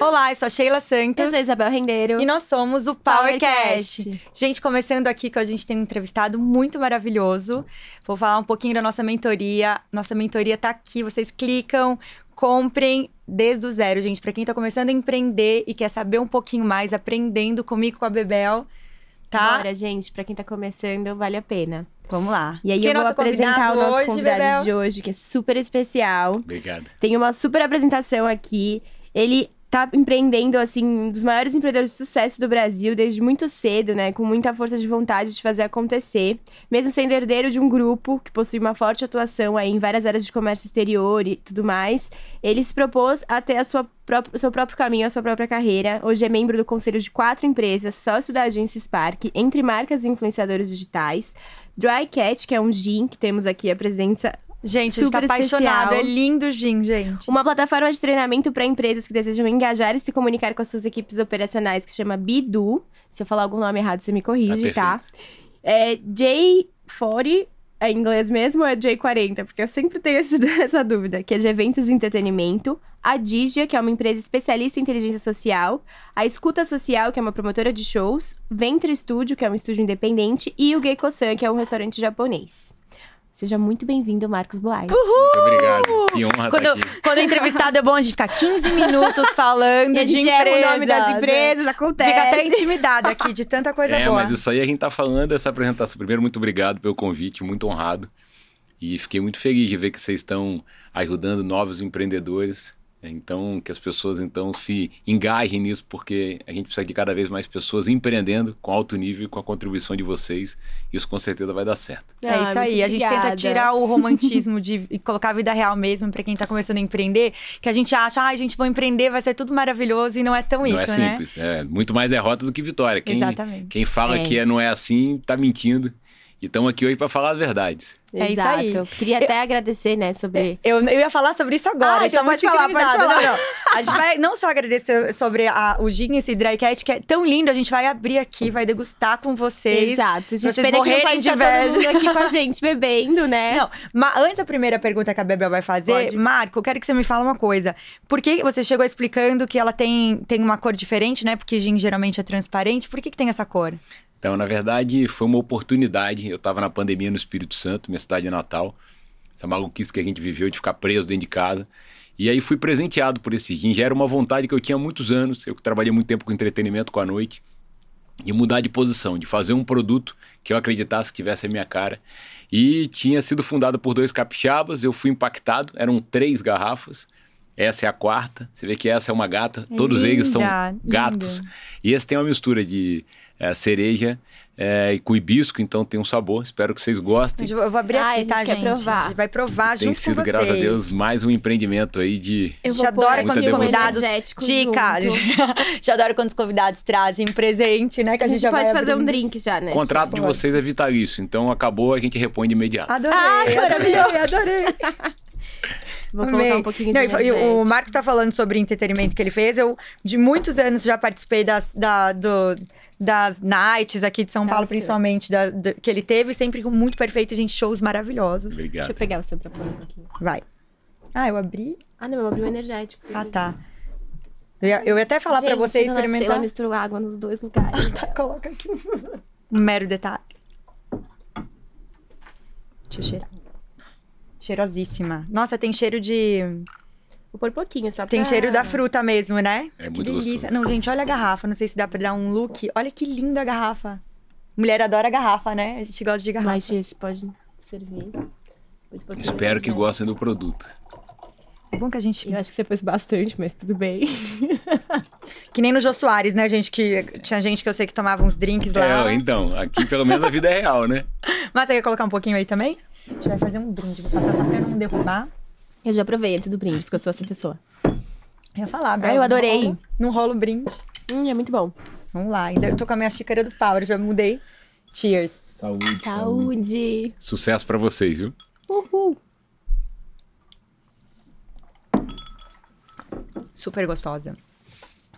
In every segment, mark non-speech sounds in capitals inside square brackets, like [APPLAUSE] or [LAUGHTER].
Olá, eu sou a Sheila Santos. Eu sou a Isabel Rendeiro. E nós somos o PowerCast. PowerCast. Gente, começando aqui que a gente tem um entrevistado muito maravilhoso. Vou falar um pouquinho da nossa mentoria. Nossa mentoria tá aqui, vocês clicam, comprem desde o zero, gente. Para quem tá começando a empreender e quer saber um pouquinho mais, aprendendo comigo com a Bebel, tá? Bora, gente, pra quem tá começando, vale a pena. Vamos lá. E aí Quem é eu vou apresentar o nosso hoje, convidado Bebel? de hoje, que é super especial. Obrigado. Tem uma super apresentação aqui. Ele tá empreendendo, assim, um dos maiores empreendedores de sucesso do Brasil desde muito cedo, né? Com muita força de vontade de fazer acontecer. Mesmo sendo herdeiro de um grupo que possui uma forte atuação aí em várias áreas de comércio exterior e tudo mais, ele se propôs a ter a sua pró- o seu próprio caminho, a sua própria carreira. Hoje é membro do conselho de quatro empresas, sócio da agência Spark, entre marcas e influenciadores digitais. Dry Cat, que é um gin, que temos aqui a presença Gente, a gente tá Super apaixonado. especial. É lindo o gin, gente. uma plataforma de treinamento para empresas que desejam engajar e se comunicar com as suas equipes operacionais, que se chama Bidu. Se eu falar algum nome errado, você me corrige, Tá tá? É J40, é em inglês mesmo ou é J40? Porque eu sempre tenho esse- [LAUGHS] essa dúvida, que é de eventos e entretenimento. A Digia, que é uma empresa especialista em inteligência social. A Escuta Social, que é uma promotora de shows. Ventre Studio, que é um estúdio independente. E o Geiko-san, que é um restaurante japonês. Seja muito bem-vindo, Marcos Boaz. Muito obrigado. Que honra Quando, estar aqui. quando o entrevistado é bom, a gente fica 15 minutos falando [LAUGHS] E a de empresas. o nome das empresas, acontece. Fica até intimidado aqui de tanta coisa [LAUGHS] É, boa. mas isso aí a gente tá falando dessa apresentação. Primeiro, muito obrigado pelo convite, muito honrado. E fiquei muito feliz de ver que vocês estão ajudando novos empreendedores. Então, que as pessoas então se engajem nisso, porque a gente precisa de cada vez mais pessoas empreendendo com alto nível e com a contribuição de vocês. Isso com certeza vai dar certo. É Ah, isso aí. muito A gente tenta tirar o [LAUGHS] romantismo de e colocar a vida real mesmo pra quem tá começando a empreender. Que a gente acha, ah, a gente vai empreender, vai ser tudo maravilhoso e não é tão não isso, é né? simples, é muito mais derrota do que vitória. Quem, Exatamente. Quem fala É. que é, não é assim, tá mentindo. E estamos aqui hoje para falar as verdades. É isso Exato. aí. Queria até agradecer, né, sobre... Eu, eu ia falar sobre isso agora. Ah, então então pode falar, pode falar. Não, não. A gente vai não só agradecer sobre a- o gin, esse dry cat, que é tão lindo. A gente vai abrir aqui, vai degustar com vocês. Exato. Gente, vocês pena que não morrerem pode de todo inveja. aqui com a gente bebendo, né? Não, mas antes da primeira pergunta que a Bebel vai fazer, Pode. Marco, eu quero que você me fale uma coisa. Por que você chegou explicando que ela tem, tem uma cor diferente, né? Porque gin geralmente é transparente. Por que, que tem essa cor? Então, na verdade, foi uma oportunidade. Eu estava na pandemia no Espírito Santo, minha cidade natal. Essa maluquice que a gente viveu de ficar preso dentro de casa. E aí fui presenteado por esse gin. Já era uma vontade que eu tinha há muitos anos. Eu trabalhei muito tempo com entretenimento com a noite. De mudar de posição, de fazer um produto que eu acreditasse que tivesse a minha cara. E tinha sido fundado por dois capixabas. Eu fui impactado. Eram três garrafas. Essa é a quarta. Você vê que essa é uma gata. Todos eles são linda, gatos. linda. E esse tem uma mistura de eh, cereja eh, e com hibisco, então tem um sabor. Espero que vocês gostem. Eu vou- abrir Ai, a aqui, gente tá, gente? provar. A gente vai provar Tem junto sido, com graças a. Deus, mais um empreendimento aí de. Eu Eu já adoro quando os convidados. Dica! [LAUGHS] já adoro quando os convidados trazem um presente, né? Que A a gente, gente já pode fazer um drink já, né? O contrato de pode. vocês é vitalício, então acabou, a gente repõe de imediato. Adorei, Ah, adorei, maravilhoso. adorei. [LAUGHS] Vou Amei. colocar um pouquinho Não, de e o. Marcos tá falando sobre entretenimento que ele fez. Eu, de muitos anos, já participei das, da- do- das nights aqui de São Paulo, principalmente, da- do- que ele teve. Sempre muito perfeito, gente. Shows maravilhosos. Deixa Obrigado. eu pegar o seu pra pôr um pouquinho. Vai. Ah, eu abri? Ah, não, eu abri o energético. Ah, tá. Eu ia, eu ia até falar pra Gente, vocês dona Sheila experimentar. misturou água nos dois lugares. [LAUGHS] Tá, coloca aqui. Um mero detalhe. Deixa eu cheirar. Cheirosíssima. Nossa, tem cheiro de. Vou pôr pouquinho, só pra... Tem cheiro da fruta mesmo, né? É Que muito delícia. gostoso. Não, gente, olha a garrafa. Não sei se dá pra dar um look. Olha que linda a garrafa. Mulher adora garrafa, né? A gente gosta de garrafa. Mas esse pode servir. Um Espero que gostem do produto. É bom que a gente. Eu acho que você pôs bastante, mas tudo bem. [LAUGHS] Que nem no Jô Soares, né, gente? Que tinha gente que eu sei que tomava uns drinks lá. É, então, aqui pelo menos a vida é real, né? [LAUGHS] Mas você quer colocar um pouquinho aí também? A gente vai fazer um brinde. Vou passar só pra não derrubar. Eu já provei antes do brinde, porque eu sou essa pessoa. Eu ia falar, Bel, Ah, eu adorei. Não rolo, não rolo brinde. Hum, é muito bom. Vamos lá. Ainda eu tô com a minha xícara do Power, já mudei. Cheers. Saúde. Saúde! Sucesso pra vocês, viu? Uhul! Super gostosa.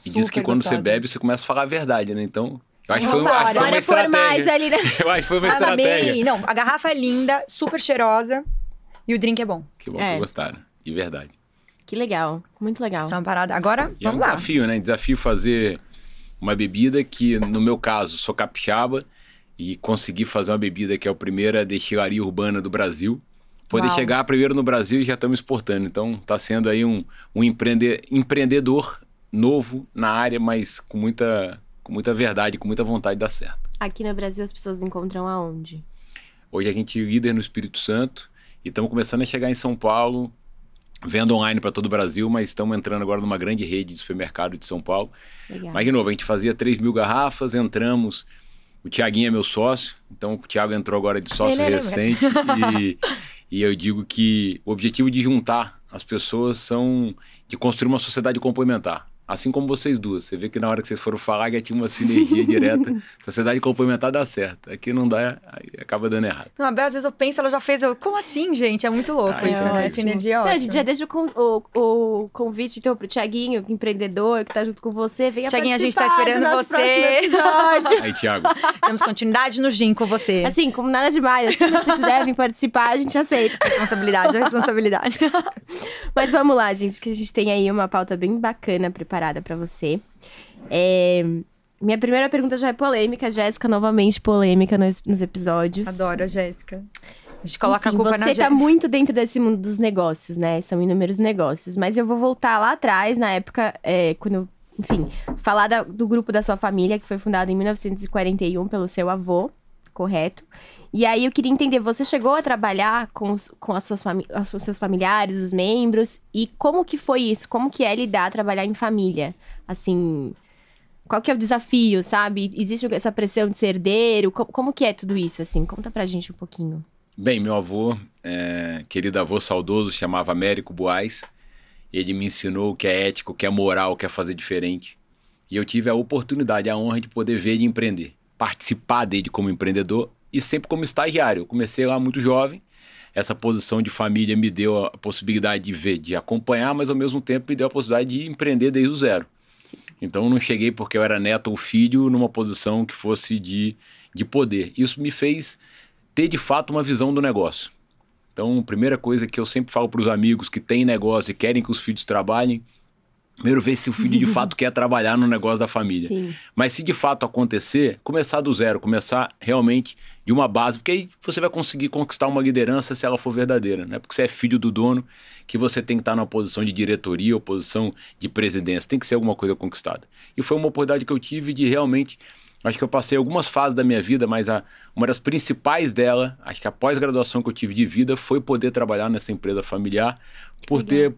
E diz que Super quando você gostosa. bebe, você começa a falar a verdade, né? Então, eu acho que foi, um- acho foi uma pôr mais estratégia. ali, né? [LAUGHS] Eu acho que foi uma Ah, estratégia. amei. Não, a garrafa é linda, super cheirosa. E o drink é bom. Que bom É. que gostaram, de verdade. Que legal, muito legal. Isso é uma parada. Agora, E é um vamos lá. desafio, né? Desafio fazer uma bebida que, no meu caso, sou capixaba e consegui fazer uma bebida que é a primeira destilaria urbana do Brasil. Poder Uau. chegar primeiro no Brasil e já estamos exportando. Então, está sendo aí um, um empreende- empreendedor novo na área, mas com muita, com muita verdade, com muita vontade de dar certo. Aqui no Brasil as pessoas encontram aonde? Hoje a gente é líder no Espírito Santo e estamos começando a chegar em São Paulo, vendo online para todo o Brasil, mas estamos entrando agora numa grande rede de supermercado de São Paulo. Legal. Mas, de novo, a gente fazia 3 mil garrafas, entramos. O Tiaguinho é meu sócio, então o Tiago entrou agora de sócio Ele é recente. [LAUGHS] e, e eu digo que o objetivo de juntar as pessoas são de construir uma sociedade complementar. Assim como vocês duas. Você vê que na hora que vocês foram falar já tinha uma sinergia direta. [LAUGHS] Sociedade complementar dá certo. Aqui não dá, aí acaba dando errado. Não, a Bel, às vezes eu penso, ela já fez. Eu, como assim, gente? É muito louco Ah, isso, é né? ótimo. Essa energia é Não, a ótima. gente já deixa o, con- o, o convite então pro Tiaguinho, empreendedor, que tá junto com você. Venha Tiaguinho, a gente tá do esperando você. Aí, Tiago, [LAUGHS] Temos continuidade no gin com você. assim, como nada demais. Assim, se você quiser vir participar, a gente aceita. Responsabilidade, responsabilidade. [LAUGHS] Mas vamos lá, gente, que a gente tem aí uma pauta bem bacana preparada pra você. É, Minha primeira pergunta já é polêmica, Jéssica, novamente polêmica nos, nos episódios. Adoro a Jéssica. A gente coloca Enfim, a culpa você na tá Jéssica. muito dentro desse mundo dos negócios, né? São inúmeros negócios. Mas eu vou voltar lá atrás, na época, é, quando, enfim, falar da- do grupo da sua família, que foi fundado em 1941 pelo seu avô, correto? E aí eu queria entender, você chegou a trabalhar com, os, com as suas fami- os seus familiares, os membros, e como que foi isso? Como que é lidar, trabalhar em família? Assim, qual que é o desafio, sabe? Existe essa pressão de ser herdeiro? Co- como que é tudo isso, assim? Conta pra gente um pouquinho. Bem, meu avô, é, querido avô saudoso, chamava Américo Boaz. Ele me ensinou o que é ético, o que é moral, o que é fazer diferente. E eu tive a oportunidade, a honra de poder ver ele empreender, participar dele como empreendedor e sempre como estagiário. Eu comecei lá muito jovem. Essa posição de família me deu a possibilidade de ver, de acompanhar, mas ao mesmo tempo me deu a possibilidade de empreender desde o zero. Então eu não cheguei porque eu era neto ou filho numa posição que fosse de, de poder. Isso me fez ter de fato uma visão do negócio. Então, a primeira coisa que eu sempre falo para os amigos que têm negócio e querem que os filhos trabalhem, primeiro ver se o filho de fato [LAUGHS] quer trabalhar no negócio da família. Sim. Mas se de fato acontecer, começar do zero, começar realmente de uma base, porque aí você vai conseguir conquistar uma liderança se ela for verdadeira, né? Porque você é filho do dono, que você tem que estar numa posição de diretoria ou posição de presidência, tem que ser alguma coisa conquistada. E foi uma oportunidade que eu tive de realmente, acho que eu passei algumas fases da minha vida, mas a, uma das principais dela, acho que a pós-graduação que eu tive de vida foi poder trabalhar nessa empresa familiar, por ter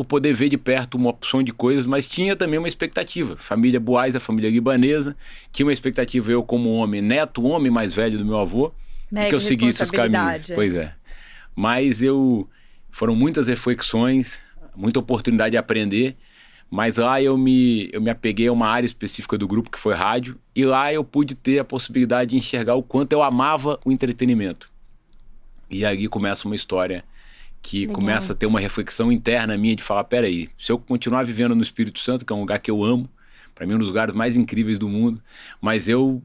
por poder ver de perto uma opção de coisas, mas tinha também uma expectativa. Família Boaz, a família libanesa, tinha uma expectativa eu como homem, neto, homem mais velho do meu avô, Mega que eu seguisse os caminhos. Pois é. Mas eu foram muitas reflexões, muita oportunidade de aprender, mas lá eu me eu me apeguei a uma área específica do grupo que foi rádio, e lá eu pude ter a possibilidade de enxergar o quanto eu amava o entretenimento. E aí começa uma história que Legal. começa a ter uma reflexão interna minha de falar, peraí, se eu continuar vivendo no Espírito Santo, que é um lugar que eu amo, para mim é um dos lugares mais incríveis do mundo, mas eu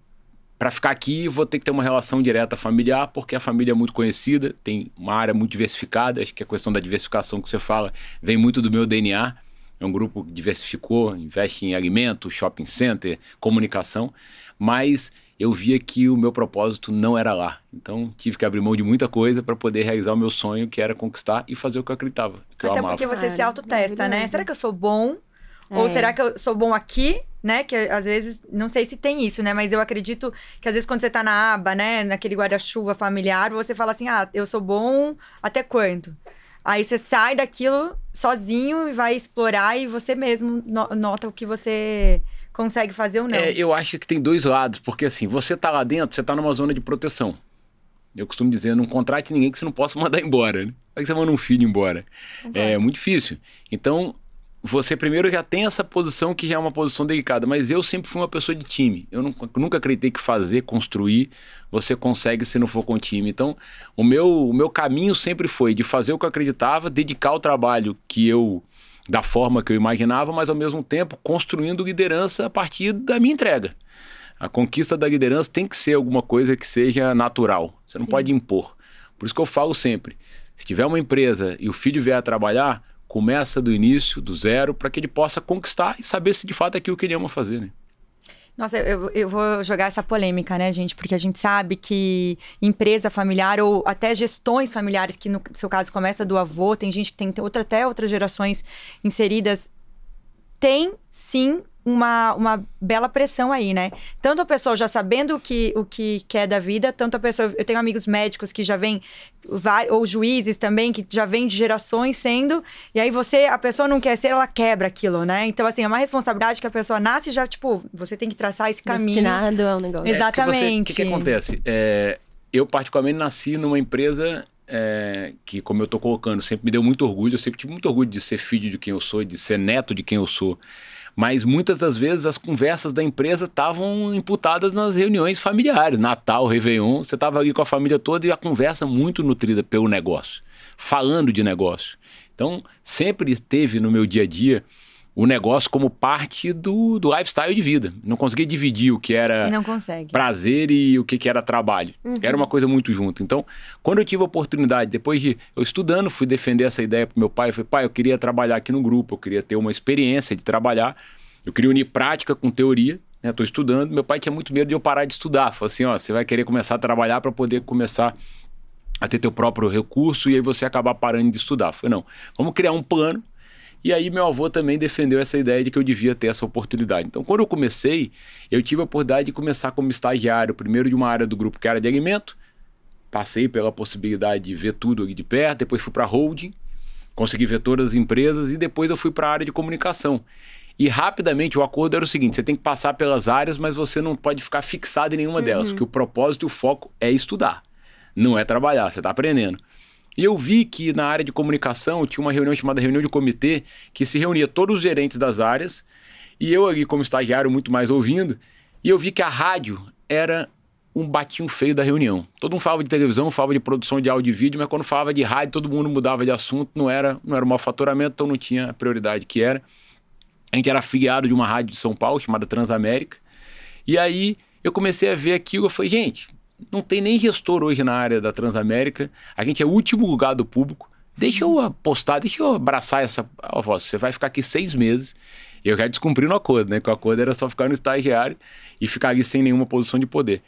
para ficar aqui vou ter que ter uma relação direta familiar, porque a família é muito conhecida, tem uma área muito diversificada, acho que a questão da diversificação que você fala vem muito do meu DNA. É um grupo que diversificou, investe em alimento, shopping center, comunicação, mas eu via que o meu propósito não era lá. Então tive que abrir mão de muita coisa para poder realizar o meu sonho, que era conquistar e fazer o que eu acreditava, que eu Até amava. porque você se Claro, autotesta, né? Será que eu sou bom? Ou É. será que eu sou bom aqui? Né? Que às vezes, não sei se tem isso, né? Mas eu acredito que às vezes quando você tá na aba, né? Naquele guarda-chuva familiar, você fala assim: ah, eu sou bom até quanto? Aí você sai daquilo sozinho e vai explorar e você mesmo no- nota o que você consegue fazer ou não. É, eu acho que tem dois lados, porque assim, você tá lá dentro, você tá numa zona de proteção. Eu costumo dizer, não contrate ninguém que você não possa [LAUGHS] mandar embora, né? Como é que você manda um filho embora? É muito difícil. Então, você primeiro já tem essa posição que já é uma posição delicada, mas eu sempre fui uma pessoa de time. Eu nunca, nunca acreditei que fazer, construir, você consegue se não for com time. Então, o meu, o meu caminho sempre foi de fazer o que eu acreditava, dedicar o trabalho que eu da forma que eu imaginava, mas ao mesmo tempo construindo liderança a partir da minha entrega. A conquista da liderança tem que ser alguma coisa que seja natural. Você não pode impor. Por isso que eu falo sempre: se tiver uma empresa e o filho vier a trabalhar, começa do início, do zero, para que ele possa conquistar e saber se de fato é aquilo que ele ama fazer, né? Nossa, eu, eu vou jogar essa polêmica, né, gente? Porque a gente sabe que empresa familiar ou até gestões familiares, que no seu caso começa do avô, tem gente que tem outra, até outras gerações inseridas, tem sim uma, uma bela pressão aí, né? Tanto a pessoa já sabendo o que, o que quer da vida, tanto a pessoa. Eu tenho amigos médicos que já vêm, ou juízes também, que já vêm de gerações sendo. E aí você, a pessoa não quer ser, ela quebra aquilo, né? Então, assim, é uma responsabilidade que a pessoa nasce já, tipo, você tem que traçar esse caminho. Destinado é um negócio. Exatamente. O que, que, acontece? É, eu, particularmente, nasci numa empresa é, que, como eu tô colocando, sempre me deu muito orgulho. Eu sempre tive muito orgulho de ser filho de quem eu sou, de ser neto de quem eu sou. Mas muitas das vezes as conversas da empresa estavam imputadas nas reuniões familiares, Natal, Réveillon, você estava ali com a família toda e a conversa muito nutrida pelo negócio, falando de negócio. Então, sempre teve no meu dia a dia o negócio como parte do, do lifestyle de vida. Não conseguia dividir o que era prazer e o que, que era trabalho. Uhum. Era uma coisa muito junto. Então, quando eu tive a oportunidade, depois de eu estudando, fui defender essa ideia para meu pai. Eu falei, pai, eu queria trabalhar aqui no grupo, eu queria ter uma experiência de trabalhar. Eu queria unir prática com teoria. Estou né? estudando. Meu pai tinha muito medo de eu parar de estudar. Falei assim: ó, você vai querer começar a trabalhar para poder começar a ter teu próprio recurso e aí você acabar parando de estudar. Eu falei, não, vamos criar um plano e aí meu avô também defendeu essa ideia de que eu devia ter essa oportunidade. Então, quando eu comecei, eu tive a oportunidade de começar como estagiário, primeiro de uma área do grupo que era de alimento, passei pela possibilidade de ver tudo ali de perto, depois fui para holding, consegui ver todas as empresas e depois eu fui para a área de comunicação. E rapidamente o acordo era o seguinte: você tem que passar pelas áreas, mas você não pode ficar fixado em nenhuma uhum. delas, porque o propósito e o foco é estudar, não é trabalhar, você está aprendendo. E eu vi que na área de comunicação tinha uma reunião chamada reunião de comitê, que se reunia todos os gerentes das áreas, e eu ali como estagiário muito mais ouvindo, e eu vi que a rádio era um batinho feio da reunião. Todo mundo falava de televisão, falava de produção de áudio e vídeo, mas quando falava de rádio, todo mundo mudava de assunto, não era, não era um faturamento, então não tinha a prioridade que era. A gente era afiliado de uma rádio de São Paulo chamada Transamérica. E aí eu comecei a ver aquilo, eu falei, gente, não tem nem gestor hoje na área da Transamérica. A gente é o último lugar do público. Deixa eu apostar, deixa eu abraçar essa. Ó, você vai ficar aqui seis meses. Eu já descumpri no acordo, né? Que o acordo era só ficar no estagiário e ficar ali sem nenhuma posição de poder.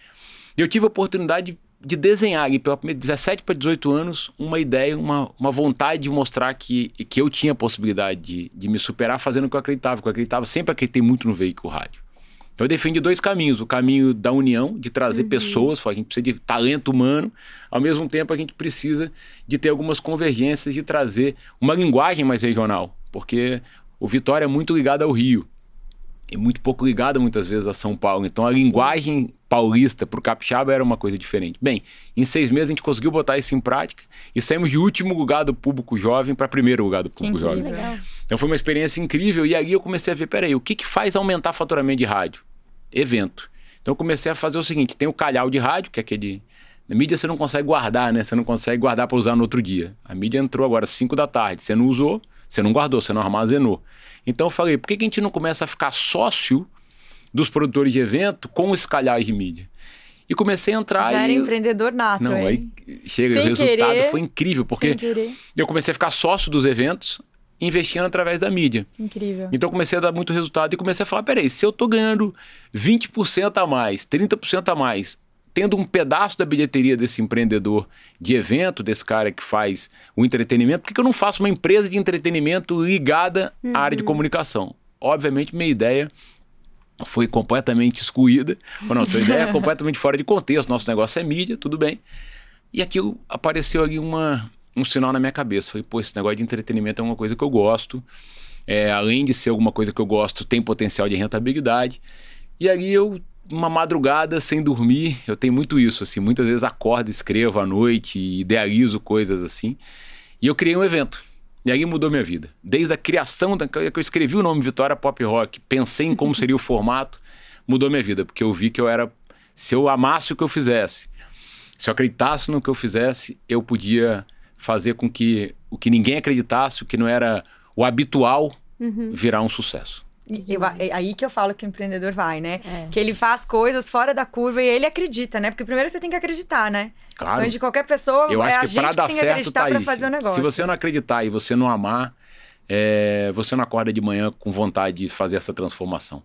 E eu tive a oportunidade de desenhar ali, pela 17 para 18 anos, uma ideia, uma, uma vontade de mostrar que, que eu tinha a possibilidade de, de me superar fazendo o que eu acreditava. Que eu acreditava, sempre acreditei muito no veículo rádio. Então eu defendi dois caminhos. O caminho da união, de trazer uhum. pessoas, a gente precisa de talento humano, ao mesmo tempo a gente precisa de ter algumas convergências, de trazer uma linguagem mais regional, porque o Vitória é muito ligado ao Rio e muito pouco ligado muitas vezes a São Paulo. Então a linguagem paulista para o capixaba era uma coisa diferente. Bem, em seis meses a gente conseguiu botar isso em prática e saímos de último lugar do público jovem para primeiro lugar do público jovem. Legal. Então foi uma experiência incrível e aí eu comecei a ver, peraí, o que, que faz aumentar faturamento de rádio? Evento. Então eu comecei a fazer o seguinte: tem o calhau de rádio, que é aquele. Na mídia você não consegue guardar, né? Você não consegue guardar para usar no outro dia. A mídia entrou agora às 5 da tarde. Você não usou, você não guardou, você não armazenou. Então eu falei, por que, que a gente não começa a ficar sócio dos produtores de evento com os calhais de mídia? E comecei a entrar. Já e... era empreendedor nato, Não, hein? aí chega, Sem o resultado querer, foi incrível, porque eu comecei a ficar sócio dos eventos, investindo através da mídia. Incrível. Então comecei a dar muito resultado e comecei a falar: peraí, se eu estou ganhando 20% a mais, 30% a mais, tendo um pedaço da bilheteria desse empreendedor de evento, desse cara que faz o entretenimento, por que, eu não faço uma empresa de entretenimento ligada uhum. à área de comunicação? Obviamente, minha ideia foi completamente excluída. Não, tua ideia é [LAUGHS] completamente fora de contexto. Nosso negócio é mídia, tudo bem. E aqui apareceu ali uma, um sinal na minha cabeça. Falei, pô, esse negócio de entretenimento é uma coisa que eu gosto. É, além de ser alguma coisa que eu gosto, tem potencial de rentabilidade. E aí eu, uma madrugada sem dormir, eu tenho muito isso, assim. Muitas vezes acordo, escrevo à noite, idealizo coisas assim. E eu criei um evento. E aí mudou minha vida. Desde a criação, da, que eu escrevi o nome Vitória Pop Rock, pensei em como [LAUGHS] seria o formato, mudou minha vida. Porque eu vi que eu era... Se eu amasse o que eu fizesse, se eu acreditasse no que eu fizesse, eu podia fazer com que o que ninguém acreditasse, o que não era o habitual, uhum. virar um sucesso. Eu, é aí que eu falo que o empreendedor vai, né? É. Que ele faz coisas fora da curva e ele acredita, né? Porque primeiro você tem que acreditar, né? Claro. de qualquer pessoa, eu é acho que para dar certo tá fazer o negócio. Se você não acreditar e você não amar, é, você não acorda de manhã com vontade de fazer essa transformação.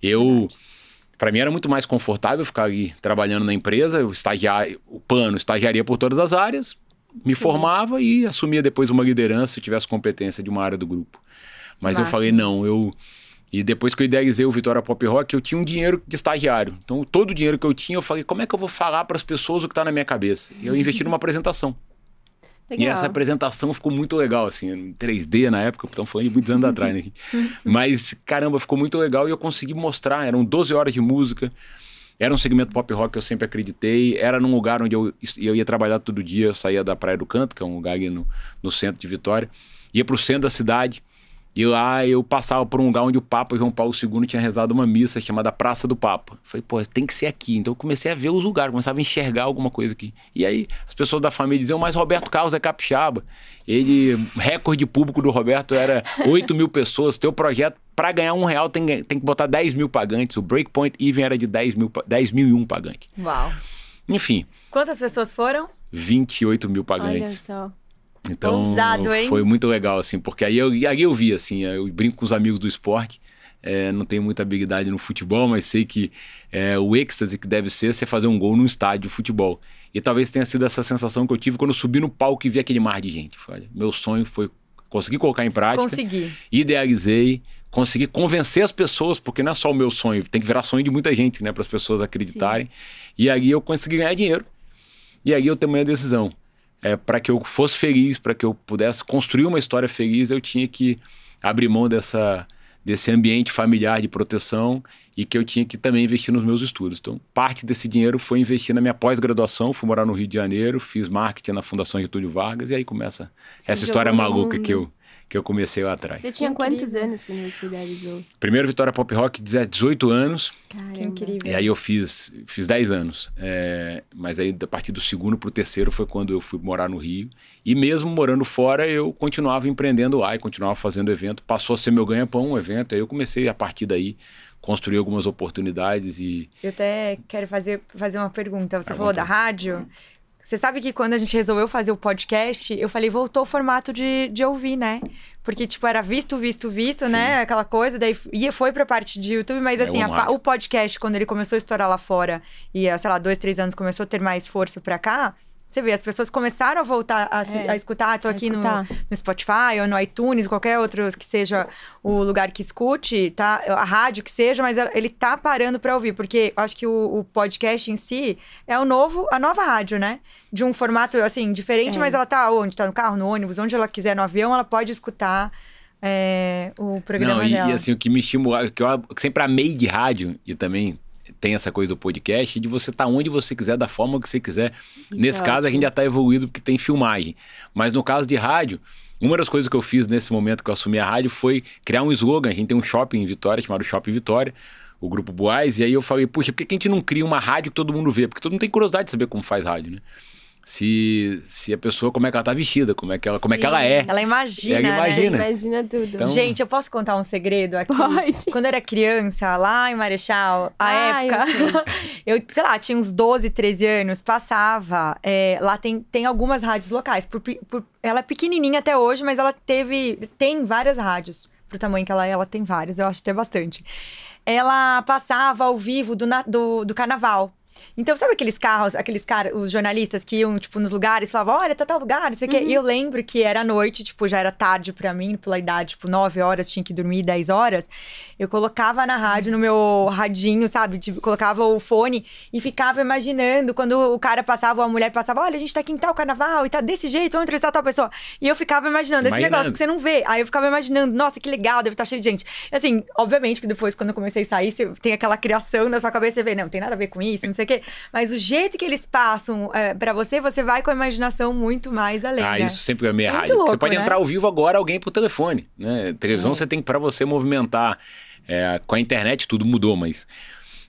Eu, para mim era muito mais confortável ficar ali trabalhando na empresa, eu estagiar, o plano, estagiaria por todas as áreas, me Sim. formava e assumia depois uma liderança se tivesse competência de uma área do grupo. Mas eu falei, não, eu e depois que eu idealizei o Vitória Pop Rock, eu tinha um dinheiro de estagiário. Então, todo o dinheiro que eu tinha, eu falei, como é que eu vou falar para as pessoas o que está na minha cabeça? E eu investi numa apresentação. Legal. E essa apresentação ficou muito legal, assim, em 3D na época, estamos falando de muitos anos atrás, né? Mas, caramba, ficou muito legal e eu consegui mostrar. Eram 12 horas de música, era um segmento pop rock que eu sempre acreditei, era num lugar onde eu, eu ia trabalhar todo dia, eu saía da Praia do Canto, que é um lugar ali no, no centro de Vitória, ia para o centro da cidade, e lá eu passava por um lugar onde o Papa João Paulo II tinha rezado uma missa chamada Praça do Papa. Falei, pô, tem que ser aqui. Então eu comecei a ver os lugares, começava a enxergar alguma coisa aqui. E aí as pessoas da família diziam, mas Roberto Carlos é capixaba. Ele, recorde público do Roberto era 8 mil pessoas. Teu projeto, para ganhar um real, tem, tem que botar 10 mil pagantes. O Breakpoint Even era de 10 mil, 10 mil e um pagantes. Uau. Enfim. Quantas pessoas foram? 28 mil pagantes. Olha só. Então, Ousado, foi muito legal, assim, porque aí eu, aí eu vi, assim, eu brinco com os amigos do esporte, é, não tenho muita habilidade no futebol, mas sei que é, o êxtase que deve ser você fazer um gol num estádio de futebol. E talvez tenha sido essa sensação que eu tive quando eu subi no palco e vi aquele mar de gente. Falei, meu sonho foi conseguir colocar em prática. Consegui. Idealizei, consegui convencer as pessoas, porque não é só o meu sonho, tem que virar sonho de muita gente, né, para as pessoas acreditarem. Sim. E aí eu consegui ganhar dinheiro. E aí eu tomei a decisão é, para que eu fosse feliz, para que eu pudesse construir uma história feliz, eu tinha que abrir mão dessa, desse ambiente familiar de proteção e que eu tinha que também investir nos meus estudos. Então, parte desse dinheiro foi investir na minha pós-graduação, fui morar no Rio de Janeiro, fiz marketing na Fundação Getúlio Vargas e aí começa essa história maluca que eu que eu comecei lá atrás. Você tinha quantos anos quando você idealizou? Primeiro Vitória Pop Rock, 18 anos. Caramba. Que incrível. E aí eu fiz, fiz 10 anos. É, mas aí, a partir do segundo para o terceiro, foi quando eu fui morar no Rio. E mesmo morando fora, eu continuava empreendendo lá e continuava fazendo evento. Passou a ser meu ganha-pão um evento. Aí eu comecei, a partir daí, construir algumas oportunidades e... Eu até quero fazer, fazer uma pergunta. Você falou da rádio. Você sabe que quando a gente resolveu fazer o podcast, eu falei, voltou o formato de, de ouvir, né? Porque, tipo, era visto, visto, visto, né? Sim. né? Aquela coisa, daí ia, foi pra parte de YouTube, mas é assim, a, o podcast, quando ele começou a estourar lá fora, e, sei lá, dois, três anos começou a ter mais força pra cá, você vê, as pessoas começaram a voltar a, se, é, a escutar. Estou aqui no, no, Spotify ou no iTunes, qualquer outro que seja o lugar que escute, tá? A rádio que seja, mas ele tá parando para ouvir, porque eu acho que o, o, podcast em si é o novo, a nova rádio, né? De um formato assim diferente, é. mas ela tá onde? Tá no carro, no ônibus, onde ela quiser, no avião, ela pode escutar. É, o programa Não, e, dela. e assim, o que me estimula, que eu sempre amei de rádio e também tem essa coisa do podcast de você estar tá onde você quiser, da forma que você quiser. Exato. Nesse caso, a gente já está evoluído porque tem filmagem. Mas no caso de rádio, uma das coisas que eu fiz nesse momento que eu assumi a rádio foi criar um slogan. A gente tem um shopping em Vitória chamado Shopping Vitória, o Grupo Boaz, e aí eu falei, puxa, por que a gente não cria uma rádio que todo mundo vê? Porque todo mundo tem curiosidade de saber como faz rádio, né? Se, se a pessoa, como é que ela tá vestida, como é que ela, como é, que ela é. Ela imagina, ela imagina. Né? Imagina tudo. Então... Gente, eu posso contar um segredo aqui? Pode. Quando eu era criança, lá em Marechal, a ah, época, eu, [LAUGHS] eu, sei lá, tinha uns 12, 13 anos, passava. É, lá tem, tem algumas rádios locais. Por, por, ela é pequenininha até hoje, mas ela teve, tem várias rádios. Pro tamanho que ela é, ela tem várias, eu acho que tem bastante. Ela passava ao vivo do, do, do carnaval. Então, sabe aqueles carros, aqueles caras, os jornalistas que iam, tipo, nos lugares, falavam, olha, tá tal lugar, não sei o uhum. quê. E eu lembro que era noite, tipo, já era tarde para mim, pela idade, tipo, 9 horas, tinha que dormir 10 horas. Eu colocava na rádio, no meu radinho, sabe? Tipo, colocava o fone e ficava imaginando quando o cara passava, ou a mulher passava, olha, a gente tá aqui em tal carnaval e tá desse jeito, vamos entrevistar tal pessoa. E eu ficava imaginando, imaginando, esse negócio que você não vê. Aí eu ficava imaginando, nossa, que legal, deve estar tá cheio de gente. Assim, obviamente que depois, quando eu comecei a sair, você tem aquela criação na sua cabeça, você vê, não, tem nada a ver com isso, não sei o quê. Mas o jeito que eles passam é, para você, você vai com a imaginação muito mais além. Ah, né? isso sempre é meio rádio. Louco, você pode né? entrar ao vivo agora alguém por telefone, né? Televisão é. você tem para você movimentar. É, com a internet tudo mudou, mas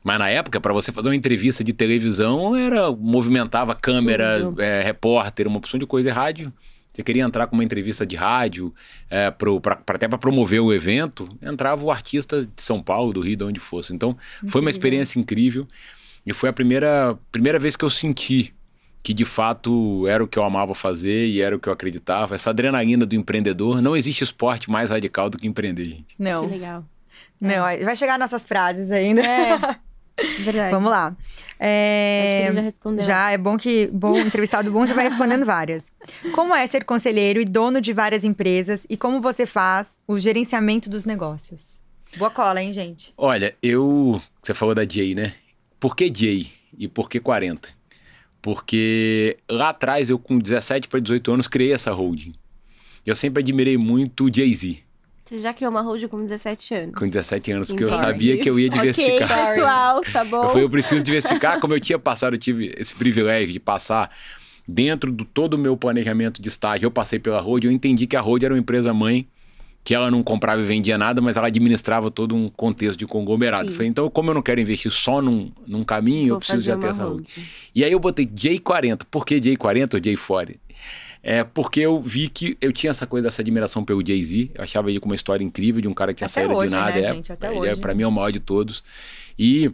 mas na época, para você fazer uma entrevista de televisão, era movimentava câmera, é, repórter, uma opção de coisa. E rádio, você queria entrar com uma entrevista de rádio, é, pro, pra, pra até para promover o evento, entrava o artista de São Paulo, do Rio, de onde fosse. Então, foi uma experiência incrível. E foi a primeira, primeira vez que eu senti que de fato era o que eu amava fazer e era o que eu acreditava. Essa adrenalina do empreendedor. Não existe esporte mais radical do que empreender, gente. Não. Que legal. Não, vai chegar nossas frases ainda. É, [LAUGHS] verdade. Vamos lá. É, Acho que ele já respondeu. Já, é bom que bom entrevistado bom já vai respondendo várias. Como é ser conselheiro e dono de várias empresas e como você faz o gerenciamento dos negócios? Boa cola, hein, gente? Olha, eu. Você falou da Jay, né? Por que Jay e por que 40? Porque lá atrás, eu com 17 para 18 anos, criei essa holding. Eu sempre admirei muito o Jay-Z, Você já criou uma hold com 17 anos. com 17 anos, porque eu Entendi. sabia que eu ia diversificar. Ok, pessoal, tá bom. Eu falei, eu preciso diversificar, como eu tinha passado, eu tive esse privilégio de passar dentro do todo o meu planejamento de estágio, eu passei pela Road, eu entendi que a Road era uma empresa mãe, que ela não comprava e vendia nada, mas ela administrava todo um contexto de conglomerado. Eu falei, então, como eu não quero investir só num, num caminho, eu Vou preciso fazer já ter essa hold. E aí eu botei J40. Por que J40 ou J40? É porque eu vi que eu tinha essa coisa dessa admiração pelo Jay-Z. Eu achava ele com uma história incrível de um cara que tinha Até saído hoje, de nada. né, é, gente? Até ele hoje. É, pra mim é o maior de todos. E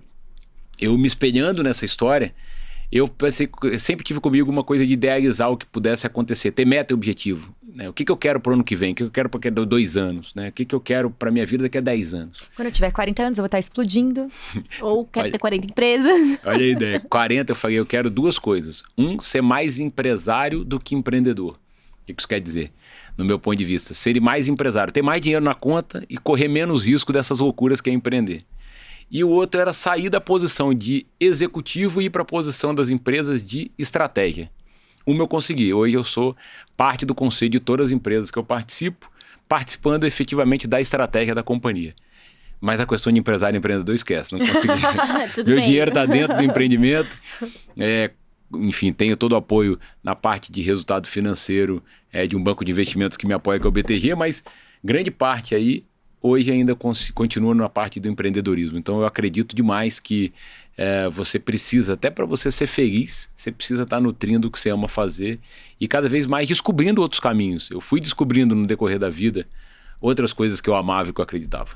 eu me espelhando nessa história, eu pensei, eu sempre tive comigo uma coisa de idealizar o que pudesse acontecer, ter meta e objetivo. Né? O que, que eu quero pro ano que vem? O que eu quero para daqui a dois anos? Né? O que, que eu quero pra minha vida daqui a 10 anos? Quando eu tiver 40 anos, eu vou estar explodindo. [LAUGHS] Ou quer Olha. ter 40 empresas. [LAUGHS] Olha a ideia. 40, eu falei, eu quero duas coisas. Um, ser mais empresário do que empreendedor. O que que isso quer dizer? No meu ponto de vista, ser mais empresário, ter mais dinheiro na conta e correr menos risco dessas loucuras que é empreender. E o outro era sair da posição de executivo e ir para a posição das empresas de estratégia. Uma eu consegui. Hoje eu sou parte do conselho de todas as empresas que eu participo, participando efetivamente da estratégia da companhia. Mas a questão de empresário e empreendedor esquece, não consegui. [LAUGHS] [LAUGHS] Meu bem. dinheiro está dentro do [LAUGHS] empreendimento. É, enfim, tenho todo o apoio na parte de resultado financeiro é, de um banco de investimentos que me apoia, que é o BTG, mas grande parte aí hoje ainda continua na parte do empreendedorismo. Então eu acredito demais que é, você precisa, até para você ser feliz, você precisa estar nutrindo o que você ama fazer e cada vez mais descobrindo outros caminhos. Eu fui descobrindo no decorrer da vida outras coisas que eu amava e que eu acreditava.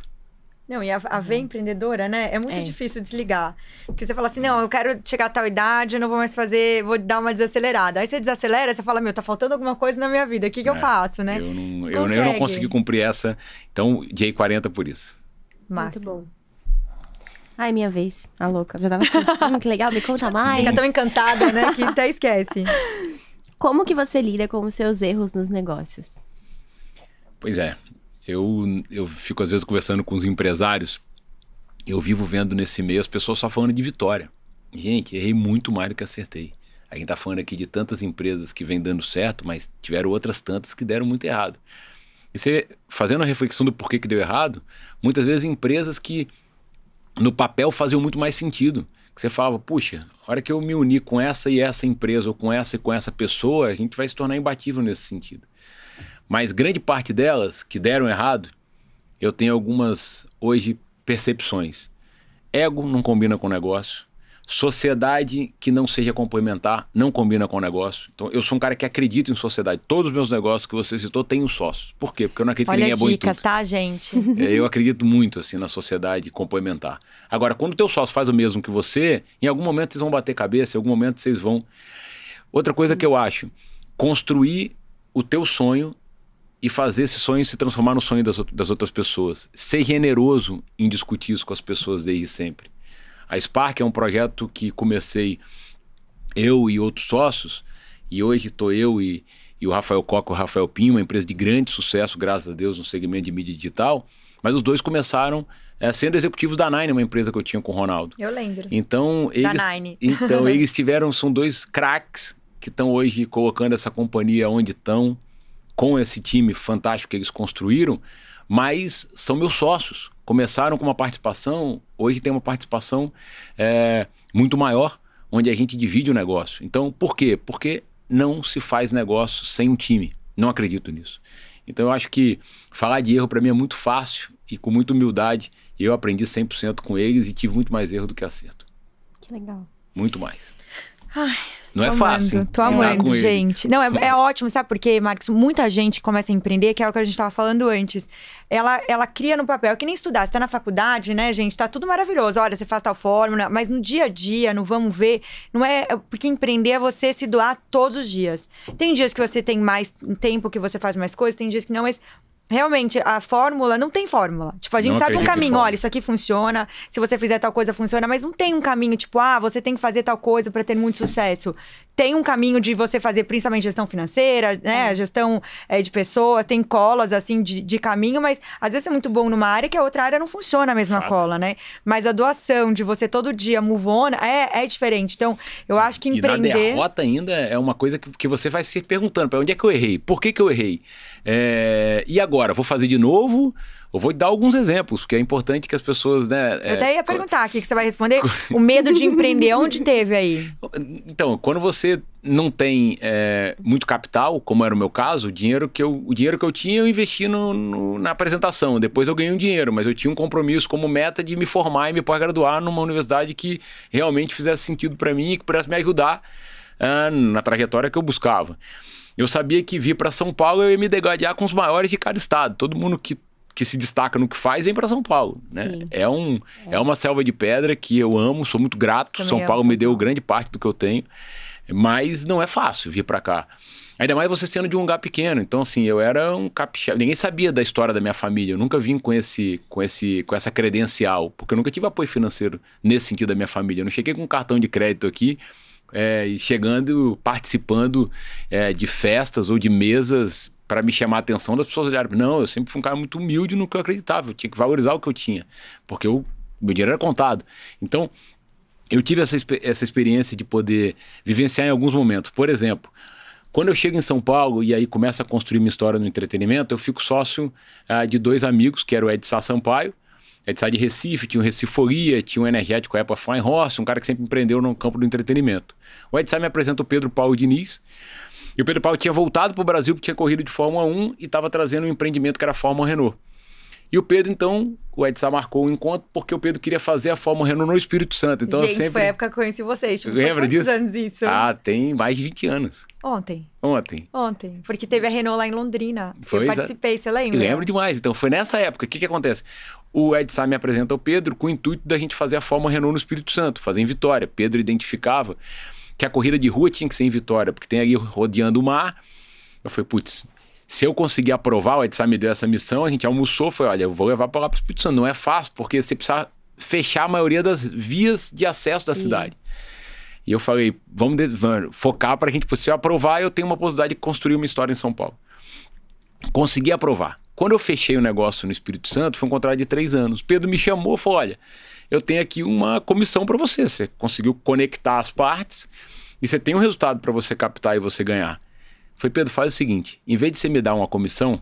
Não, e a, a veia empreendedora, né? É muito É. difícil desligar. Porque você fala assim, não, eu quero chegar a tal idade, eu não vou mais fazer, vou dar uma desacelerada. Aí você desacelera, você fala, meu, tá faltando alguma coisa na minha vida, o que, que eu É, faço, né? Eu não, eu, eu não consegui cumprir essa, então J40 por isso. Massa. Muito bom. Ai, minha vez. A louca. Já tava aqui. Hum, que legal, me conta mais. Fica tão encantada, né, que até esquece. [LAUGHS] Como que você lida com os seus erros nos negócios? Pois é, eu, eu fico às vezes conversando com os empresários, eu vivo vendo nesse meio as pessoas só falando de vitória. Gente, errei muito mais do que acertei. A gente tá falando aqui de tantas empresas que vêm dando certo, mas tiveram outras tantas que deram muito errado. E você, fazendo a reflexão do porquê que deu errado, muitas vezes empresas que no papel faziam muito mais sentido. Que você falava, puxa, a hora que eu me unir com essa e essa empresa, ou com essa e com essa pessoa, a gente vai se tornar imbatível nesse sentido. Mas grande parte delas que deram errado, eu tenho algumas hoje percepções. Ego não combina com negócio. Sociedade que não seja complementar não combina com negócio. Então, eu sou um cara que acredita em sociedade. Todos os meus negócios que você citou têm um sócio. Por quê? Porque eu não acredito que Olha ninguém é as bom em dicas, tudo. tá, gente? É, eu acredito muito assim na sociedade complementar. Agora, quando o teu sócio faz o mesmo que você, em algum momento vocês vão bater cabeça, em algum momento vocês vão. Outra coisa que eu acho, construir o teu sonho e fazer esse sonho se transformar no sonho das, das outras pessoas. Ser generoso em discutir isso com as pessoas desde sempre. A Spark é um projeto que comecei eu e outros sócios, e hoje estou eu e, e o Rafael Coca e o Rafael Pinho, uma empresa de grande sucesso, graças a Deus, no segmento de mídia digital, mas os dois começaram eh, sendo executivos da Nine, uma empresa que eu tinha com o Ronaldo. Eu lembro. Então, Da eles, Nine. [LAUGHS] então [LAUGHS] eles tiveram, são dois craques que estão hoje colocando essa companhia onde estão, com esse time fantástico que eles construíram, mas são meus sócios. Começaram com uma participação, hoje tem uma participação é, muito maior, onde a gente divide o negócio. Então, por quê? Porque não se faz negócio sem um time. Não acredito nisso. Então, eu acho que falar de erro para mim é muito fácil e com muita humildade. Eu aprendi 100% com eles e tive muito mais erro do que acerto. Que legal. Muito mais. Não tô é fácil. Amando, tô amando, gente. Não, é, é ótimo, sabe por quê, Marcos? Muita gente começa a empreender, que é o que a gente tava falando antes. Ela, ela cria no papel, é que nem estudar. Você tá na faculdade, né, gente? Tá tudo maravilhoso. Olha, você faz tal fórmula, mas no dia a dia, no vamos ver, não é. Porque empreender é você se doar todos os dias. Tem dias que você tem mais tempo, que você faz mais coisas, tem dias que não, mas Realmente, a fórmula não tem fórmula. Tipo, a gente Não sabe um caminho, olha, isso aqui funciona, se você fizer tal coisa, funciona, mas não tem um caminho, tipo, ah, você tem que fazer tal coisa para ter muito sucesso. Tem um caminho de você fazer, principalmente gestão financeira, né? Gestão é, de pessoas, tem colas, assim, de, de caminho, mas às vezes é muito bom numa área que a outra área não funciona a mesma Fato. cola, né? Mas a doação de você todo dia move on é, é diferente. Então, eu acho que E na empreender. derrota ainda é uma coisa que, que você vai se perguntando, para onde é que eu errei? Por que que eu errei? É, e agora, vou fazer de novo? Eu vou dar alguns exemplos, porque é importante que as pessoas, né... Eu até ia perguntar aqui que você vai responder. O medo de empreender, onde teve aí? Então, quando você não tem é, muito capital, como era o meu caso, o dinheiro que eu, o dinheiro que eu tinha eu investi no- no- na apresentação. Depois eu ganhei um dinheiro, mas eu tinha um compromisso como meta de me formar e me pós-graduar numa universidade que realmente fizesse sentido para mim e que pudesse me ajudar ah, na trajetória que eu buscava. Eu sabia que vir para São Paulo eu ia me degladiar com os maiores de cada estado. Todo mundo que, que se destaca no que faz vem para São Paulo. Né? Sim. É, um, é uma selva de pedra que eu amo, sou muito grato. Também São Paulo me deu grande parte do que eu tenho. Mas não é fácil vir pra cá. Ainda mais você sendo de um lugar pequeno. Então, assim, eu era um capixaba. Ninguém sabia da história da minha família. Eu nunca vim com, esse, com, esse, com essa credencial. Porque eu nunca tive apoio financeiro nesse sentido da minha família. Eu não cheguei com um cartão de crédito aqui é, chegando, participando é, de festas ou de mesas para me chamar a atenção das pessoas olharem. Não, eu sempre fui um cara muito humilde no que eu acreditava. Eu tinha que valorizar o que eu tinha. Porque eu, meu dinheiro era contado. Então, eu tive essa, essa experiência de poder vivenciar em alguns momentos. Por exemplo, quando eu chego em São Paulo e aí começo a construir minha história no entretenimento, eu fico sócio ah, de dois amigos, que era o Ed Sá Sampaio, Ed Sá de Recife, tinha o Reciforia, tinha o energético Apple Fine Horse, um cara que sempre empreendeu no campo do entretenimento. O Ed Sá me apresenta o Pedro Paulo Diniz, e o Pedro Paulo tinha voltado para o Brasil porque tinha corrido de Fórmula 1 e estava trazendo um empreendimento que era a Fórmula Renault. E o Pedro, então, o Edsá marcou um encontro porque o Pedro queria fazer a Fórmula Renault no Espírito Santo. Então, gente, sempre... foi a época que eu conheci vocês. Tipo, Lembra disso? anos isso? Ah, tem mais de 20 anos. Ontem. Ontem. Ontem. Porque teve a Renault lá em Londrina. Foi, eu exa- participei, você Eu lembra? lembro demais. Então, foi nessa época. O que, que acontece? O Ed Sá me apresenta o Pedro com o intuito da gente fazer a Fórmula Renault no Espírito Santo, fazer em Vitória. Pedro identificava que a corrida de rua tinha que ser em Vitória, porque tem ali rodeando o mar. Eu falei, putz, se eu conseguir aprovar, o Ed Sá me deu essa missão, a gente almoçou, foi, olha, eu vou levar para lá para o Espírito Santo. Não é fácil, porque você precisa fechar a maioria das vias de acesso da Sim. cidade. E eu falei, vamos, de- vamos focar para a gente, se eu aprovar, eu tenho uma possibilidade de construir uma história em São Paulo. Consegui aprovar. Quando eu fechei o negócio no Espírito Santo, foi um contrato de três anos. Pedro me chamou e falou: olha, eu tenho aqui uma comissão para você. Você conseguiu conectar as partes e você tem um resultado para você captar e você ganhar. Foi Pedro, faz o seguinte: em vez de você me dar uma comissão,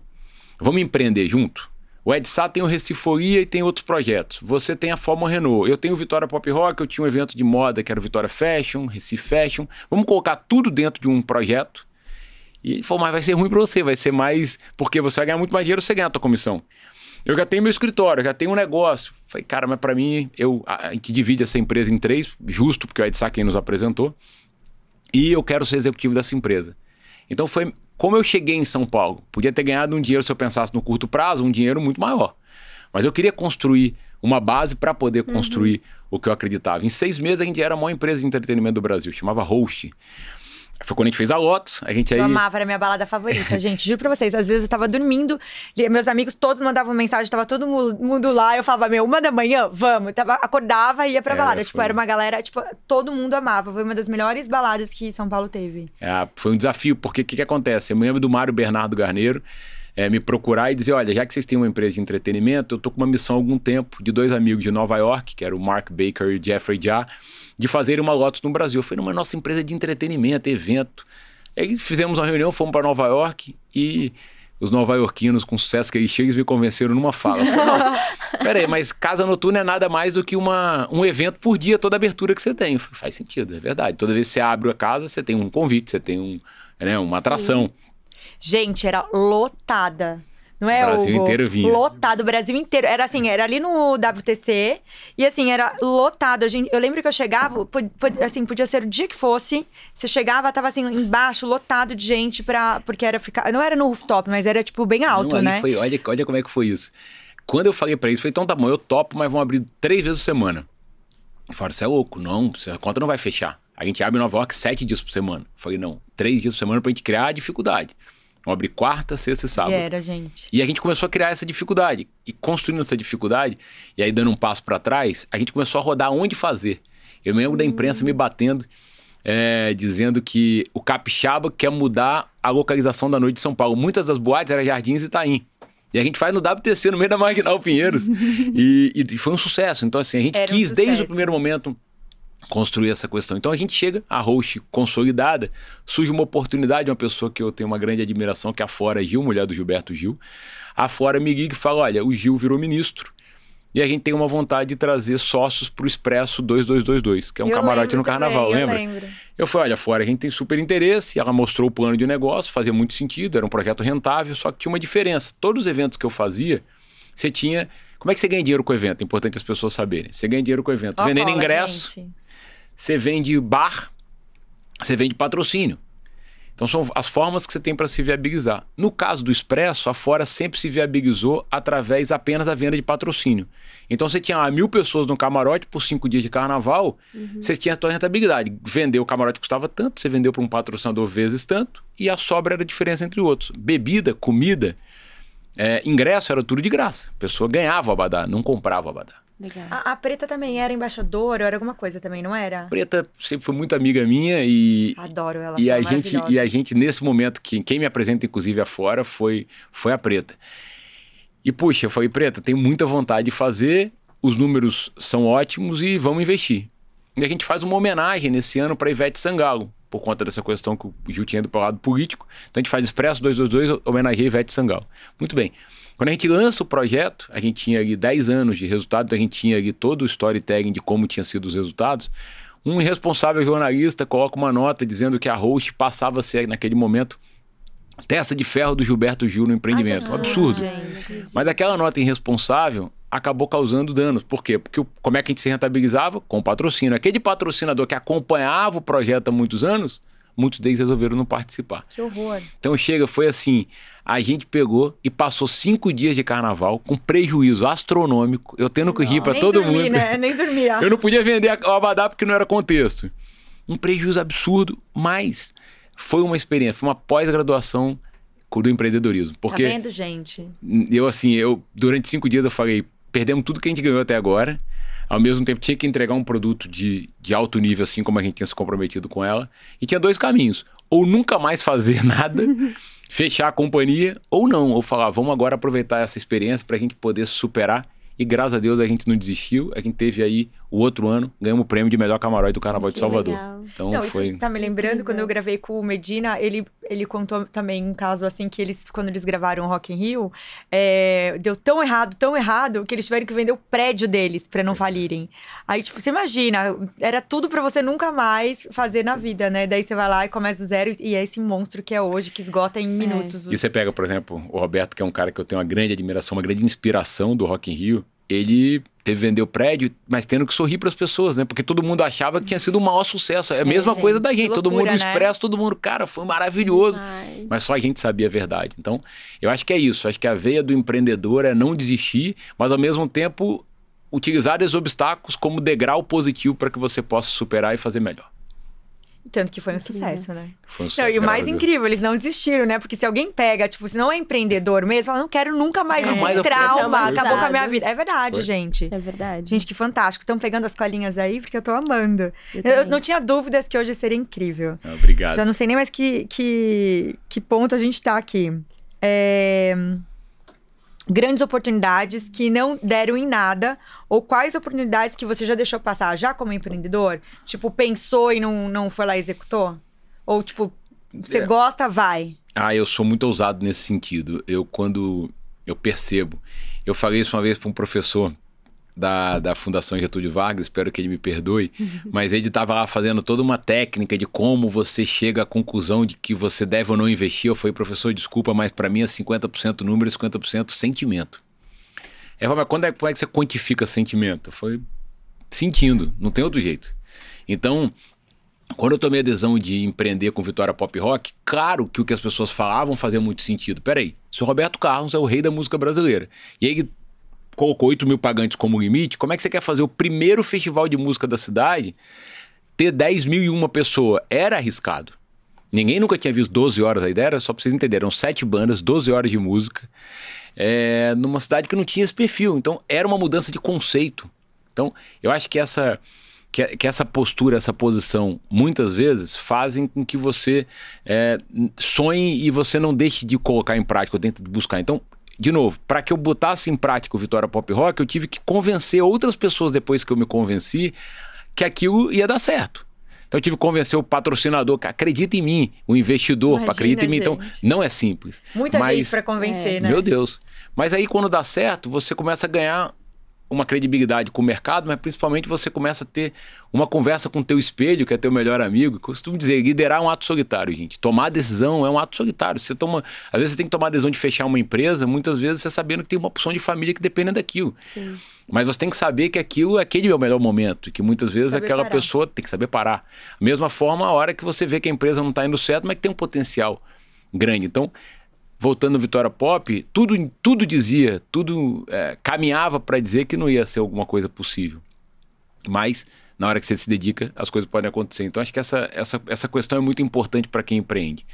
vamos empreender junto? O Edsá tem o Reciforia e tem outros projetos. Você tem a Fórmula Renault. Eu tenho o Vitória Pop Rock, eu tinha um evento de moda que era o Vitória Fashion, Recife Fashion. Vamos colocar tudo dentro de um projeto. E ele falou, mas vai ser ruim para você, vai ser mais. Porque você vai ganhar muito mais dinheiro você ganhar a tua comissão. Eu já tenho meu escritório, já tenho um negócio. Falei, cara, mas para mim, eu, a, gente divide essa empresa em três, justo, porque o Edsá quem nos apresentou. E eu quero ser executivo dessa empresa. Então foi como eu cheguei em São Paulo. Podia ter ganhado um dinheiro se eu pensasse no curto prazo, um dinheiro muito maior. Mas eu queria construir uma base para poder construir o que eu acreditava. Em seis meses a gente era a maior empresa de entretenimento do Brasil, chamava Host. Foi quando a gente fez a Lotus, a gente aí. Eu amava, era minha balada favorita, [LAUGHS] gente. Juro pra vocês. Às vezes eu tava dormindo, meus amigos todos mandavam mensagem, tava todo mu- mundo lá. Eu falava, meu, uma da manhã, vamos. Tava, acordava e ia pra balada. Tipo, foi. era uma galera, tipo, todo mundo amava. Foi uma das melhores baladas que São Paulo teve. É, foi um desafio, porque o que, que acontece? Eu me lembro do Mário Bernardo Garneiro é, me procurar e dizer: olha, já que vocês têm uma empresa de entretenimento, eu tô com uma missão há algum tempo de dois amigos de Nova York, que era o Mark Baker e o Jeffrey Jah, de fazer uma Lotus no Brasil. Foi numa nossa empresa de entretenimento, evento. Aí fizemos uma reunião, fomos para Nova York e os nova-iorquinos, com o sucesso que eles eles me convenceram numa fala. Falei, não, [LAUGHS] peraí, mas casa noturna é nada mais do que uma, um evento por dia, toda abertura que você tem. Falei, Faz sentido, é verdade. Toda vez que você abre a casa, você tem um convite, você tem um, né, uma atração. Gente, era lotada. Não é, O Brasil Hugo? inteiro vinha. Lotado, o Brasil inteiro. Era assim, era ali no WTC. E assim, era lotado. A gente, eu lembro que eu chegava, assim, podia ser o dia que fosse. Você chegava, tava assim, embaixo, lotado de gente pra. Porque era ficar. Não era no rooftop, mas era, tipo, bem alto, Não, né? foi- olha, olha como é que foi isso. Quando eu falei pra eles, falei, então tá bom, eu topo, mas vão abrir três vezes por semana. E falaram, você é louco, não, a conta não vai fechar. A gente abre Nova York sete dias por semana. Eu falei, não, três dias por semana pra gente criar a dificuldade. Abrir quarta, sexta e sábado. E era, gente. E a gente começou a criar essa dificuldade. E construindo essa dificuldade, e aí dando um passo para trás, a gente começou a rodar onde fazer. Eu me lembro da imprensa me batendo, é, dizendo que o capixaba quer mudar a localização da noite de São Paulo. Muitas das boates eram Jardins e Itaim. E a gente faz no WTC, no meio da Marginal Pinheiros. [LAUGHS] e, e foi um sucesso. Então, assim, a gente Era um quis, desde o primeiro momento, construir essa questão. Então a gente chega, a host consolidada, surge uma oportunidade, uma pessoa que eu tenho uma grande admiração, que é a Fora Gil, mulher do Gilberto Gil. A Fora me liga e fala: olha, o Gil virou ministro. E a gente tem uma vontade de trazer sócios pro Expresso 2222, que é um Eu camarote no carnaval, também, lembra? Eu lembro. Eu falei, olha, fora, a gente tem super interesse. Ela mostrou o plano de negócio, fazia muito sentido, era um projeto rentável, só que tinha uma diferença. Todos os eventos que eu fazia, você tinha. Como é que você ganha dinheiro com o evento? É importante as pessoas saberem. Você ganha dinheiro com o evento. Vendendo ingresso, gente. Você vende bar, você vende patrocínio. Então são as formas que você tem para se viabilizar. No caso do Expresso, a Fora sempre se viabilizou através apenas da venda de patrocínio. Então você tinha lá, mil pessoas no camarote por cinco dias de carnaval, você tinha a sua rentabilidade. Vender o camarote custava tanto, você vendeu para um patrocinador vezes tanto, e a sobra era a diferença entre outros. Bebida, comida, é, ingresso era tudo de graça. A pessoa ganhava o abadá, não comprava o abadá. Legal. A, a Preta também era embaixadora, era alguma coisa também, não era? Preta sempre foi muito amiga minha e, Adoro ela, e a gente e a gente nesse momento que quem me apresenta inclusive afora foi foi a Preta. E puxa, eu falei Preta, tenho muita vontade de fazer, os números são ótimos e vamos investir. E a gente faz uma homenagem nesse ano para Ivete Sangalo, por conta dessa questão que o Gil tinha ido para o lado político. Então a gente faz Expresso 222, homenageia Ivete Sangalo. Muito bem. Quando a gente lança o projeto, a gente tinha ali 10 anos de resultado, então a gente tinha ali todo o storytelling de como tinham sido os resultados. Um irresponsável jornalista coloca uma nota dizendo que a host passava a ser, naquele momento, testa de ferro do Gilberto Gil no empreendimento. Um absurdo. gente. Mas aquela nota irresponsável acabou causando danos. Por quê? Porque como é que a gente se rentabilizava? Com patrocínio. Aquele patrocinador que acompanhava o projeto há muitos anos, muitos deles resolveram não participar. Que horror. Então chega, foi assim: a gente pegou e passou cinco dias de carnaval com prejuízo astronômico. Eu tendo que rir para todo dormi, mundo. né? Nem dormia. Eu não podia vender o abadá porque não era contexto. Um prejuízo absurdo, mas foi uma experiência, foi uma pós-graduação do empreendedorismo. Porque Tá vendo, gente? eu, assim, eu durante cinco dias eu falei, perdemos tudo que a gente ganhou até agora. Ao mesmo tempo, tinha que entregar um produto de, de alto nível, assim como a gente tinha se comprometido com ela. E tinha dois caminhos. Ou nunca mais fazer [LAUGHS] nada, fechar a companhia, ou não. Ou falar, vamos agora aproveitar essa experiência para a gente poder superar. E graças a Deus a gente não desistiu. A gente teve aí o outro ano, ganhamos o prêmio de melhor camarote do Carnaval de Que Salvador. legal. Então Não, isso foi. tá me lembrando, quando eu gravei com o Medina, ele, ele contou também um caso assim que eles, quando eles gravaram o Rock in Rio, é, deu tão errado, tão errado, que eles tiveram que vender o prédio deles pra não falirem. Aí, tipo, você imagina, era tudo pra você nunca mais fazer na vida, né? Daí você vai lá e começa do zero e é esse monstro que é hoje, que esgota em minutos. E os- você pega, por exemplo, o Roberto, que é um cara que eu tenho uma grande admiração, uma grande inspiração do Rock in Rio. Ele teve que vender o prédio, mas tendo que sorrir para as pessoas, né? Porque todo mundo achava que tinha sido um maior sucesso. É a mesma gente, coisa da gente. todo loucura, mundo né? expresso, todo mundo, cara, foi maravilhoso. Demais. Mas só a gente sabia a verdade. Então, eu acho que é isso. Acho que a veia do empreendedor é não desistir, mas ao mesmo tempo utilizar esses obstáculos como degrau positivo para que você possa superar e fazer melhor. Tanto que foi um Incrível. sucesso, né? Foi um Não, sucesso, e o mais Deus. incrível, eles não desistiram, né? Porque se alguém pega, tipo, se não é empreendedor mesmo, fala, não quero nunca mais É. eu faço trauma, acabou com a minha vida. É verdade, Foi. gente. É verdade. Gente, que fantástico. Estão pegando as colinhas aí, porque eu tô amando. Eu Eu, não tinha dúvidas que hoje seria incrível. Ah, Obrigado. Já não sei nem mais que, que, que ponto a gente tá aqui. É, Grandes oportunidades que não deram em nada, ou quais oportunidades que você já deixou passar, já como empreendedor? Tipo, pensou e não, não foi lá e executou? Ou, tipo, você É. gosta, vai. Ah, eu sou muito ousado nesse sentido. Eu, quando eu percebo, eu falei isso uma vez para um professor da, da Fundação Getúlio Vargas, espero que ele me perdoe, [LAUGHS] mas ele estava lá fazendo toda uma técnica de como você chega à conclusão de que você deve ou não investir. Eu falei, professor, desculpa, mas para mim é 50% número e 50% sentimento. É, mas quando é, como é que você quantifica sentimento? Foi sentindo, não tem outro jeito. Então, quando eu tomei a decisão de empreender com Vitória Pop Rock, claro que o que as pessoas falavam fazia muito sentido. Peraí, o Roberto Carlos é o rei da música brasileira. E aí colocou 8 mil pagantes como limite, como é que você quer fazer o primeiro festival de música da cidade ter 10 mil e uma pessoa? Era arriscado. Ninguém nunca tinha visto 12 horas, a ideia era, só pra vocês entenderem, eram 7 bandas, 12 horas de música, é, numa cidade que não tinha esse perfil. Então, era uma mudança de conceito. Então, eu acho que essa, que, que essa postura, essa posição, muitas vezes fazem com que você é, sonhe e você não deixe de colocar em prática, dentro de buscar. Então, de novo, para que eu botasse em prática o Vitória Pop Rock, eu tive que convencer outras pessoas depois que eu me convenci que aquilo ia dar certo. Então eu tive que convencer o patrocinador que acredita em mim, o investidor que acredita em mim. Então não é simples. Muita mas, gente para convencer, é, né? Meu Deus. Mas aí quando dá certo, você começa a ganhar uma credibilidade com o mercado, mas principalmente você começa a ter uma conversa com o teu espelho, que é teu melhor amigo. Eu costumo dizer, liderar é um ato solitário, gente. Tomar decisão é um ato solitário. Você toma, às vezes você tem que tomar a decisão de fechar uma empresa, muitas vezes você sabendo que tem uma opção de família que depende daquilo. Sim. Mas você tem que saber que aquilo, aquele é o melhor momento, que muitas vezes aquela parar. pessoa tem que saber parar. Da mesma forma, a hora que você vê que a empresa não está indo certo, mas que tem um potencial grande. Então, voltando ao Vitória Pop, tudo, tudo dizia, tudo é, caminhava para dizer que não ia ser alguma coisa possível. Mas, na hora que você se dedica, as coisas podem acontecer. Então, acho que essa, essa, essa questão é muito importante para quem empreende.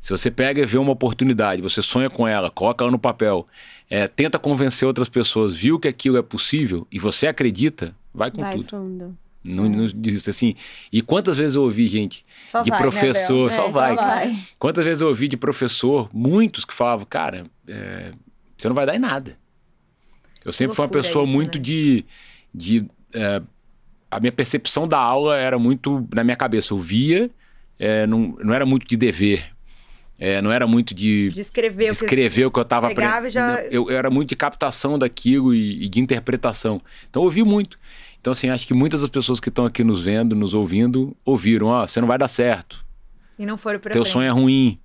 Se você pega e vê uma oportunidade, você sonha com ela, coloca ela no papel, é, tenta convencer outras pessoas, viu que aquilo é possível e você acredita, vai com vai tudo. Fundo. Não, não diz assim. E quantas vezes eu ouvi, gente, só de vai, né, professor, né, só, é, vai. só, vai. Quantas vezes eu ouvi de professor, muitos que falavam, cara, é, você não vai dar em nada. Eu sempre fui uma pessoa isso, muito né? de. de é, a minha percepção da aula era muito na minha cabeça. Eu via, é, não, não era muito de dever. É, não era muito de, de escrever, de escrever o que eu estava aprendendo. Já... Eu, eu, era muito de captação daquilo e, e de interpretação. Então eu ouvi muito. Então, assim, acho que muitas das pessoas que estão aqui nos vendo, nos ouvindo, ouviram: ó, oh, você não vai dar certo. E não foram para Teu frente. sonho é ruim.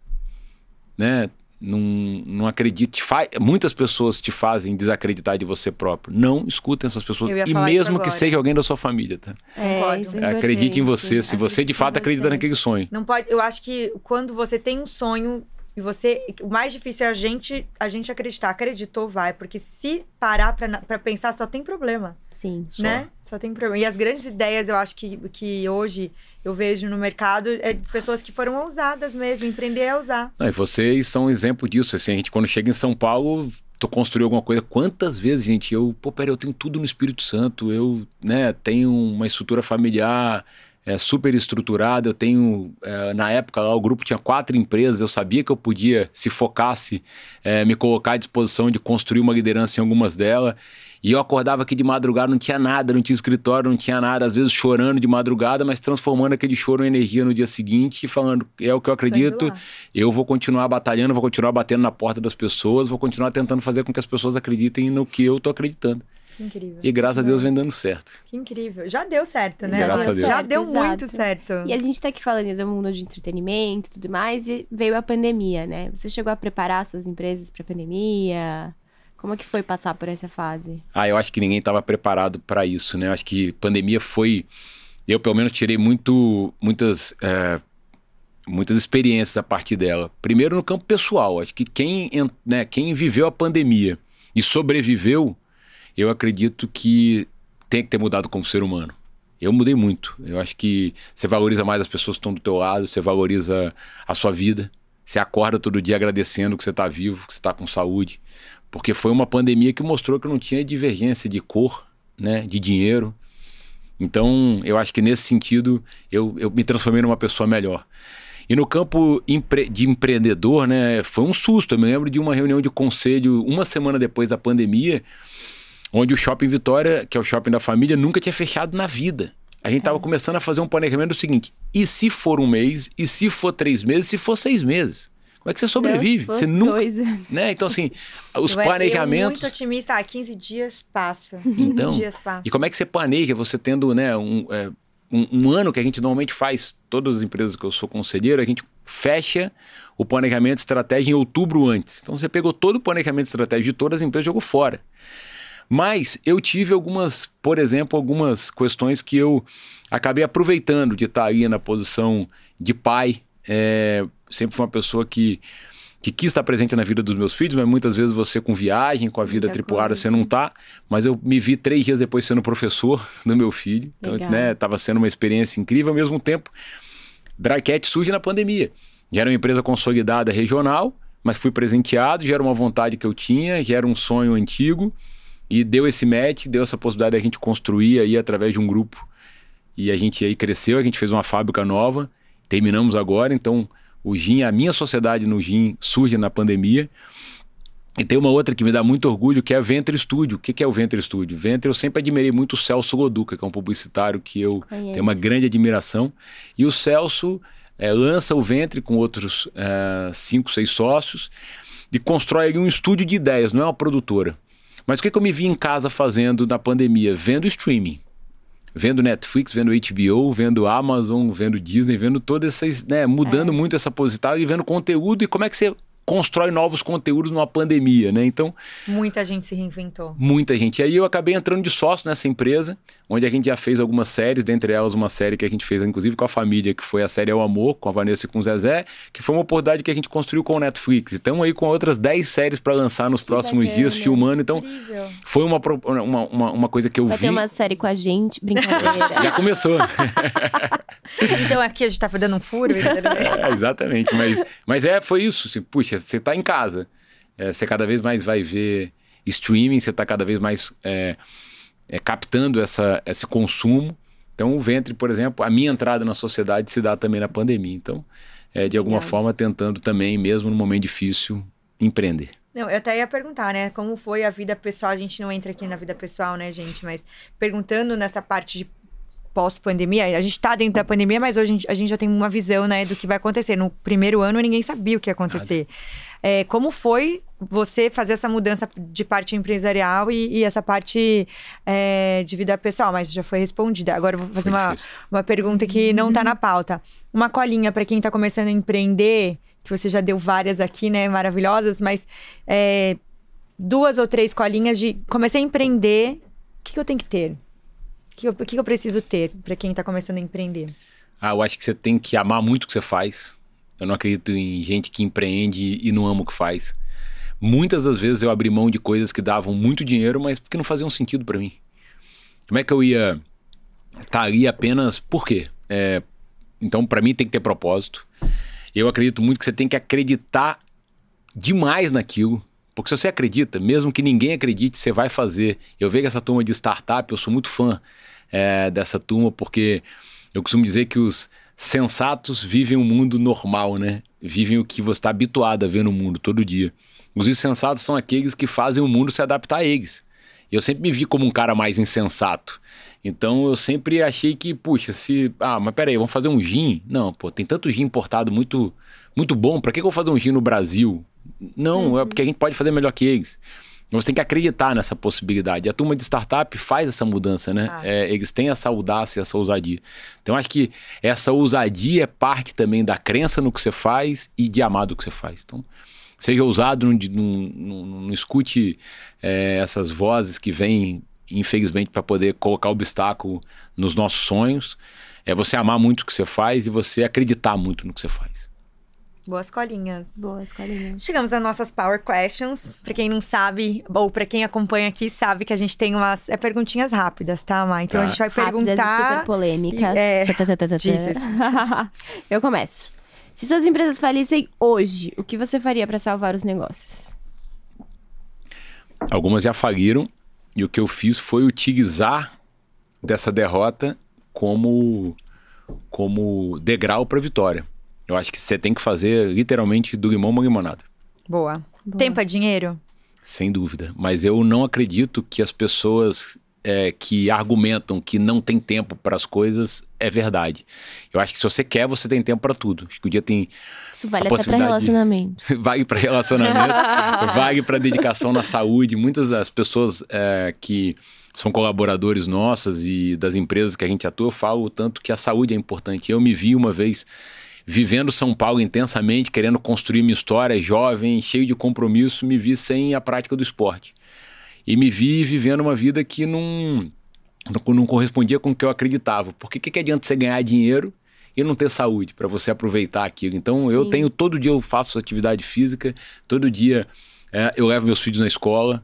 Né? Não, não acredite. Fa... Muitas pessoas te fazem desacreditar de você próprio. Não escutem essas pessoas. E mesmo que seja alguém da sua família, tá? É, é Acredite em você, se você de fato acredita naquele sonho. Não pode. Eu acho que quando você tem um sonho e você, o mais difícil é a gente, a gente acreditar. Acreditou, vai, porque se parar para pensar, só tem problema. Sim. Né? Só. só tem problema. E as grandes ideias, eu acho que, que hoje eu vejo no mercado é de pessoas que foram ousadas mesmo, empreender é usar. Não, e vocês são um exemplo disso. Assim, a gente, quando chega em São Paulo, tu construiu alguma coisa. Quantas vezes, gente, eu, pô, peraí, eu tenho tudo no Espírito Santo, eu, né, tenho uma estrutura familiar é, super estruturada. Eu tenho, é, na época lá, o grupo tinha quatro empresas. Eu sabia que eu podia, se focasse, é, me colocar à disposição de construir uma liderança em algumas delas. E eu acordava aqui de madrugada, não tinha nada, não tinha escritório, não tinha nada, às vezes chorando de madrugada, mas transformando aquele choro em energia no dia seguinte e falando: é o que eu acredito, eu vou continuar batalhando, vou continuar batendo na porta das pessoas, vou continuar tentando fazer com que as pessoas acreditem no que eu tô acreditando. Que incrível. E graças a Deus vem dando certo. Que incrível. Já deu certo, né? Graças deu a Deus. Já deu Exato. muito certo. E a gente tá aqui falando do mundo de entretenimento e tudo mais, e veio a pandemia, né? Você chegou a preparar suas empresas para a pandemia? Como é que foi passar por essa fase? Ah, eu acho que ninguém estava preparado para isso, né? Eu acho que pandemia foi. Eu, pelo menos, tirei muito, muitas, é, muitas experiências a partir dela. Primeiro, no campo pessoal. Acho que quem, né, quem viveu a pandemia e sobreviveu eu acredito que tem que ter mudado como ser humano. Eu mudei muito. Eu acho que você valoriza mais as pessoas que estão do teu lado, você valoriza a sua vida. Você acorda todo dia agradecendo que você está vivo, que você está com saúde. Porque foi uma pandemia que mostrou que não tinha divergência de cor, né, de dinheiro. Então, eu acho que nesse sentido, eu, eu me transformei numa pessoa melhor. E no campo empre de empreendedor, né, foi um susto. Eu me lembro de uma reunião de conselho uma semana depois da pandemia, onde o Shopping Vitória, que é o shopping da família, nunca tinha fechado na vida. A gente estava é. começando a fazer um planejamento do seguinte: e se for um mês, e se for três meses, e se for seis meses? Como é que você sobrevive? Deus, você nunca. Dois [LAUGHS] anos. Né? Então, assim, os Eu planejamentos. muito otimista. Ah, 15 dias passa. 15 Então, dias passa. E como é que você planeja você tendo né, um, é, um, um ano que a gente normalmente faz, todas as empresas que eu sou conselheiro, a gente fecha o planejamento estratégia em outubro antes. Então você pegou todo o planejamento estratégico de todas as empresas e jogou fora. Mas eu tive algumas, por exemplo, algumas questões que eu acabei aproveitando de estar aí na posição de pai. É, sempre fui uma pessoa que, que quis estar presente na vida dos meus filhos, mas muitas vezes você com viagem, com a vida Muita tripulada, coisa. você não tá. Mas eu me vi três dias depois sendo professor [LAUGHS] do meu filho. Então, Legal. né, tava sendo uma experiência incrível. Ao mesmo tempo, Drycat surge na pandemia. Já era uma empresa consolidada regional, mas fui presenteado, já era uma vontade que eu tinha, já era um sonho antigo. E deu esse match, deu essa possibilidade da gente construir aí através de um grupo. E a gente aí cresceu, a gente fez uma fábrica nova, terminamos agora. Então, o GIN, a minha sociedade no GIN surge na pandemia. E tem uma outra que me dá muito orgulho, que é a Venture Studio. O que é o Venture Studio? Venture, eu sempre admirei muito o Celso Goduca, que é um publicitário que eu Conheço. tenho uma grande admiração. E o Celso eh, lança o Venture com outros eh, cinco, seis sócios e constrói um estúdio de ideias, não é uma produtora. Mas o que, que eu me vi em casa fazendo na pandemia? Vendo streaming. Vendo Netflix, vendo HBO, vendo Amazon, vendo Disney, vendo todas essas, né, mudando muito essa posição e vendo conteúdo e como é que você constrói novos conteúdos numa pandemia, né? Então, Muita gente se reinventou. muita gente. E aí eu acabei entrando de sócio nessa empresa, onde a gente já fez algumas séries, dentre elas uma série que a gente fez inclusive com a família, que foi a série É o Amor, com a Vanessa e com o Zezé, que foi uma oportunidade que a gente construiu com o Netflix. E estamos aí com outras 10 séries para lançar nos próximos bacana. dias, filmando. Então, Incrível. foi uma, uma, uma, uma coisa que eu Vai vi. ter uma série com a gente, brincadeira. Já começou. [LAUGHS] Então aqui a gente tá dando um furo. [LAUGHS] É, exatamente. Mas, mas é, foi isso. Assim, puxa, você tá em casa. É, você cada vez mais vai ver streaming, você tá cada vez mais é, é, captando essa, esse consumo. Então, o ventre, por exemplo, a minha entrada na sociedade se dá também na pandemia. Então, é, de alguma Legal. forma, tentando também, mesmo num momento difícil, empreender. Não, eu até ia perguntar, né? Como foi a vida pessoal? A gente não entra aqui na vida pessoal, né, gente? Mas perguntando nessa parte de pós-pandemia, a gente tá dentro da pandemia, mas hoje a gente- já tem uma visão, né, do que vai acontecer. No primeiro ano, ninguém sabia o que ia acontecer. É, como foi você fazer essa mudança de parte empresarial e, e essa parte é, de vida pessoal? Mas já foi respondida. Agora eu vou fazer Foi uma, difícil. uma pergunta que não tá na pauta. Uma colinha para quem tá começando a empreender, que você já deu várias aqui, né, maravilhosas, mas é, duas ou três colinhas de comecei a empreender, o que, que eu tenho que ter? O que, que eu preciso ter para quem tá começando a empreender? Ah, eu acho que você tem que amar muito o que você faz. Eu não acredito em gente que empreende e não ama o que faz. Muitas das vezes eu abri mão de coisas que davam muito dinheiro, mas porque não faziam sentido para mim. Como é que eu ia estar ali apenas por quê? É, então, para mim, tem que ter propósito. Eu acredito muito que você tem que acreditar demais naquilo. Porque se você acredita, mesmo que ninguém acredite, você vai fazer. Eu vejo essa turma de startup, eu sou muito fã é, dessa turma, porque eu costumo dizer que os sensatos vivem um mundo normal, né? Vivem o que você está habituado a ver no mundo todo dia. Os insensatos são aqueles que fazem o mundo se adaptar a eles. Eu sempre me vi como um cara mais insensato. Então eu sempre achei que, puxa, se. Ah, mas peraí, vamos fazer um gin? Não, pô, tem tanto gin importado muito, muito bom. Pra que, que eu vou fazer um gin no Brasil? Não, é porque a gente pode fazer melhor que eles. Você tem que acreditar nessa possibilidade. A turma de startup faz essa mudança, né? Ah. É, eles têm essa audácia, essa ousadia. Então, acho que essa ousadia é parte também da crença no que você faz e de amar do que você faz. Então, seja ousado, não, não, não, não escute é, essas vozes que vêm, infelizmente, para poder colocar obstáculo nos nossos sonhos. É você amar muito o que você faz e você acreditar muito no que você faz. Boas colinhas. Boa escolinha. Chegamos às nossas Power Questions. Pra quem não sabe, ou pra quem acompanha aqui, sabe que a gente tem umas é, perguntinhas rápidas, tá, Má? Então Tá. a gente vai Rápidas e super perguntar. polêmicas. É, Tá, tá, tá, tá, tá. Eu começo. Se suas empresas falissem hoje, o que você faria pra salvar os negócios? Algumas já faliram e o que eu fiz foi utilizar dessa derrota como como degrau para vitória. Eu acho que você tem que fazer literalmente do limão uma limonada, Boa. Tempo é dinheiro? sem dúvida. Mas eu não acredito que as pessoas é, que argumentam que não tem tempo para as coisas é verdade. Eu acho que se você quer, você tem tempo para tudo. Acho que o dia tem. Isso vale até para relacionamento. [LAUGHS] vale para relacionamento, [LAUGHS] vale para dedicação na saúde. Muitas das pessoas é, que são colaboradores nossas e das empresas que a gente atua falam o tanto que a saúde é importante. Eu me vi uma vez vivendo São Paulo intensamente, querendo construir minha história, jovem, cheio de compromisso, me vi sem a prática do esporte. E me vi vivendo uma vida que não, não, não correspondia com o que eu acreditava. Porque o que, que adianta você ganhar dinheiro e não ter saúde para você aproveitar aquilo? Então Sim. eu tenho, todo dia eu faço atividade física, todo dia é, eu levo meus filhos na escola.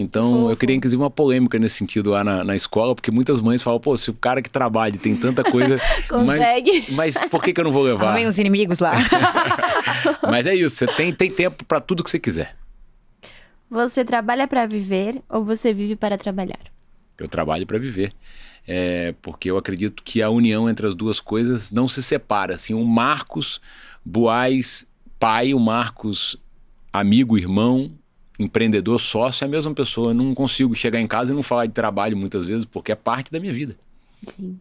Então, Fofo. eu queria, inclusive, uma polêmica nesse sentido lá na, na escola, porque muitas mães falam, pô, se o cara que trabalha tem tanta coisa. [LAUGHS] Consegue. Mas, mas por que, que eu não vou levar? Vem os inimigos lá. [LAUGHS] mas é isso, você tem, tem tempo para tudo que você quiser. Você trabalha para viver ou você vive para trabalhar? Eu trabalho para viver. É, porque eu acredito que a união entre as duas coisas não se separa. Assim, o Marcos Boaz, pai, o Marcos amigo, irmão, empreendedor, sócio, é a mesma pessoa. Eu não consigo chegar em casa e não falar de trabalho muitas vezes, porque é parte da minha vida. Sim.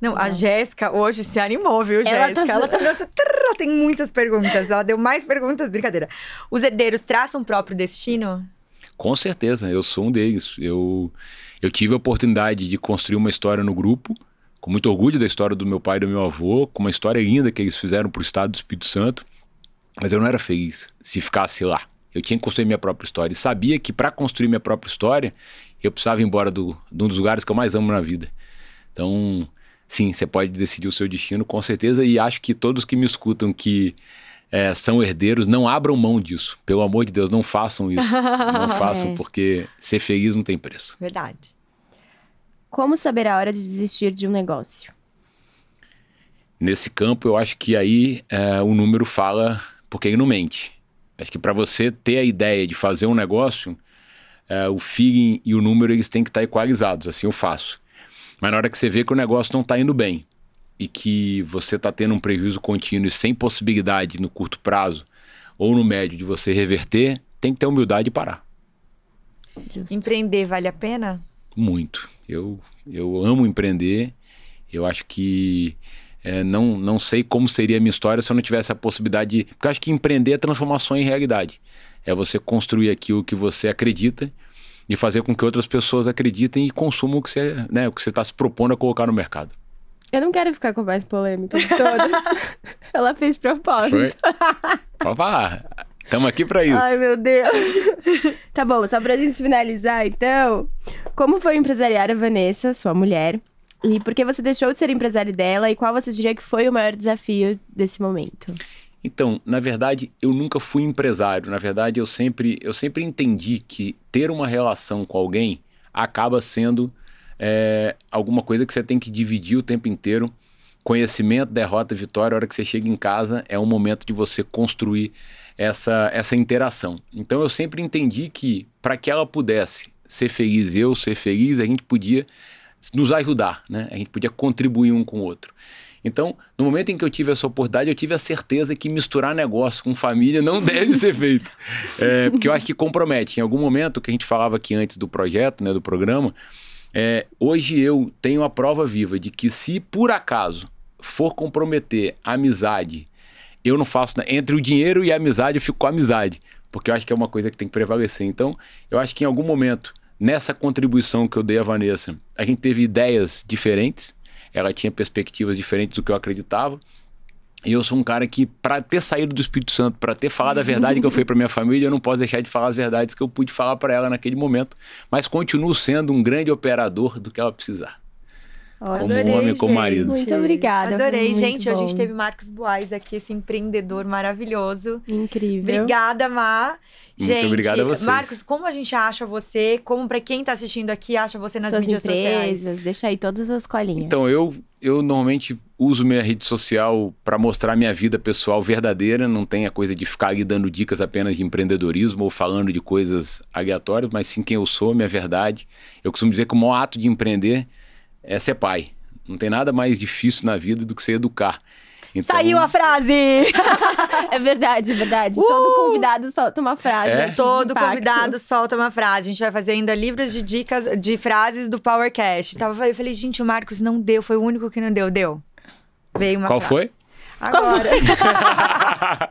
Não, a Jéssica hoje se animou, viu, Jéssica? Ela, tá... ela tá... tem muitas perguntas. Ela deu mais perguntas, brincadeira. Os herdeiros traçam o próprio destino? Com certeza, eu sou um deles. Eu, eu tive a oportunidade de construir uma história no grupo, com muito orgulho da história do meu pai e do meu avô, com uma história linda que eles fizeram para o estado do Espírito Santo. Mas eu não era feliz se ficasse lá. Eu tinha que construir minha própria história. E sabia que para construir minha própria história, eu precisava ir embora do, de um dos lugares que eu mais amo na vida. Então, sim, você pode decidir o seu destino com certeza. E acho que todos que me escutam que é, são herdeiros, não abram mão disso. Pelo amor de Deus, não façam isso. não [LAUGHS] façam, é. porque ser feliz não tem preço. Verdade. Como saber a hora de desistir de um negócio? Nesse campo, eu acho que aí é, o número fala porque ele não mente. Acho que para você ter a ideia de fazer um negócio, é, o feeling e o número eles têm que estar equalizados, assim eu faço. Mas na hora que você vê que o negócio não está indo bem e que você está tendo um prejuízo contínuo e sem possibilidade no curto prazo ou no médio de você reverter, tem que ter humildade e parar. Justo. Empreender vale a pena? Muito. Eu, eu amo empreender. Eu acho que é, não, não sei como seria a minha história se eu não tivesse a possibilidade de. Porque eu acho que empreender é transformação em realidade. É você construir aquilo que você acredita e fazer com que outras pessoas acreditem e consumam o que você né, está se propondo a colocar no mercado. Eu não quero ficar com mais polêmica de todas. [LAUGHS] Ela fez propósito. Foi? Falar. Estamos aqui para isso. Ai, meu Deus. tá bom, só para a gente finalizar, então. Como foi empresariar a Vanessa, sua mulher? E por que você deixou de ser empresário dela e qual você diria que foi o maior desafio desse momento? Então, na verdade, eu nunca fui empresário. Na verdade, eu sempre, eu sempre entendi que ter uma relação com alguém acaba sendo é, alguma coisa que você tem que dividir o tempo inteiro. Conhecimento, derrota, vitória, a hora que você chega em casa, é um momento de você construir essa, essa interação. Então, eu sempre entendi que para que ela pudesse ser feliz, eu ser feliz, a gente podia nos ajudar, né? A gente podia contribuir um com o outro. Então, no momento em que eu tive essa oportunidade, eu tive a certeza que misturar negócio com família não [LAUGHS] deve ser feito. É, porque eu acho que compromete. Em algum momento, que a gente falava aqui antes do projeto, né, do programa, é, hoje eu tenho a prova viva de que se por acaso for comprometer a amizade, eu não faço. Entre o dinheiro e a amizade, eu fico com a amizade. Porque eu acho que é uma coisa que tem que prevalecer. Então, eu acho que em algum momento Nessa contribuição que eu dei à Vanessa, a gente teve ideias diferentes, ela tinha perspectivas diferentes do que eu acreditava. E eu sou um cara que, para ter saído do Espírito Santo, para ter falado a verdade que eu fui para minha família, eu não posso deixar de falar as verdades que eu pude falar para ela naquele momento. Mas continuo sendo um grande operador do que ela precisar. Como Adorei, homem, gente. como marido. Muito obrigada. Adorei, gente. Bom. A gente teve Marcos Boaz aqui, esse empreendedor maravilhoso. Incrível. Obrigada, Má. Muito gente, obrigado a vocês. Marcos, como a gente acha você? Como para quem está assistindo aqui acha você nas Suas mídias empresas, sociais? Deixa aí todas as colinhas. Então, eu, eu normalmente uso minha rede social para mostrar minha vida pessoal verdadeira. Não tem a coisa de ficar ali dando dicas apenas de empreendedorismo ou falando de coisas aleatórias, mas sim quem eu sou, minha verdade. Eu costumo dizer que o maior ato de empreender é ser pai. Não tem nada mais difícil na vida do que ser educar. Então, Saiu a frase! [LAUGHS] É verdade, é verdade. Todo convidado solta uma frase. É? Todo convidado solta uma frase. A gente vai fazer ainda livros de dicas de frases do PowerCast. Tava, eu falei, gente, o Marcos não deu, foi o único que não deu. Deu. Veio uma Qual frase. foi? Agora. [LAUGHS]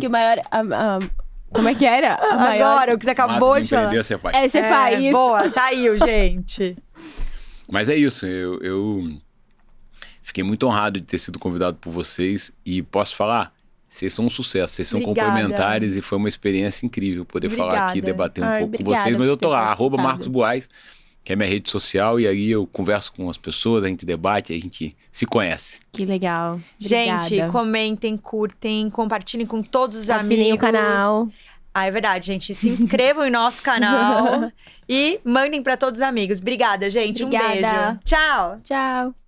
Que o maior. a- a- como é que era? Maior- Agora, o que você acabou Mas de falar. empreender, ser pai. É ser país. Boa, saiu, gente. Mas é isso, eu, eu fiquei muito honrado de ter sido convidado por vocês e posso falar, vocês são um sucesso, vocês são Obrigada. complementares e foi uma experiência incrível poder falar aqui, Obrigada. debater um Ai, pouco com obrigada vocês, mas eu tô lá, arroba. Marcos Buais, que é minha rede social, e aí eu converso com as pessoas, a gente debate, a gente se conhece. Que legal. Gente, Obrigada. comentem, curtem, compartilhem com todos os Assinem amigos. o canal. Ah, é verdade, gente. Se inscrevam em nosso canal [LAUGHS] e mandem pra todos os amigos. Obrigada, gente. Um Obrigada. beijo. Tchau. Tchau.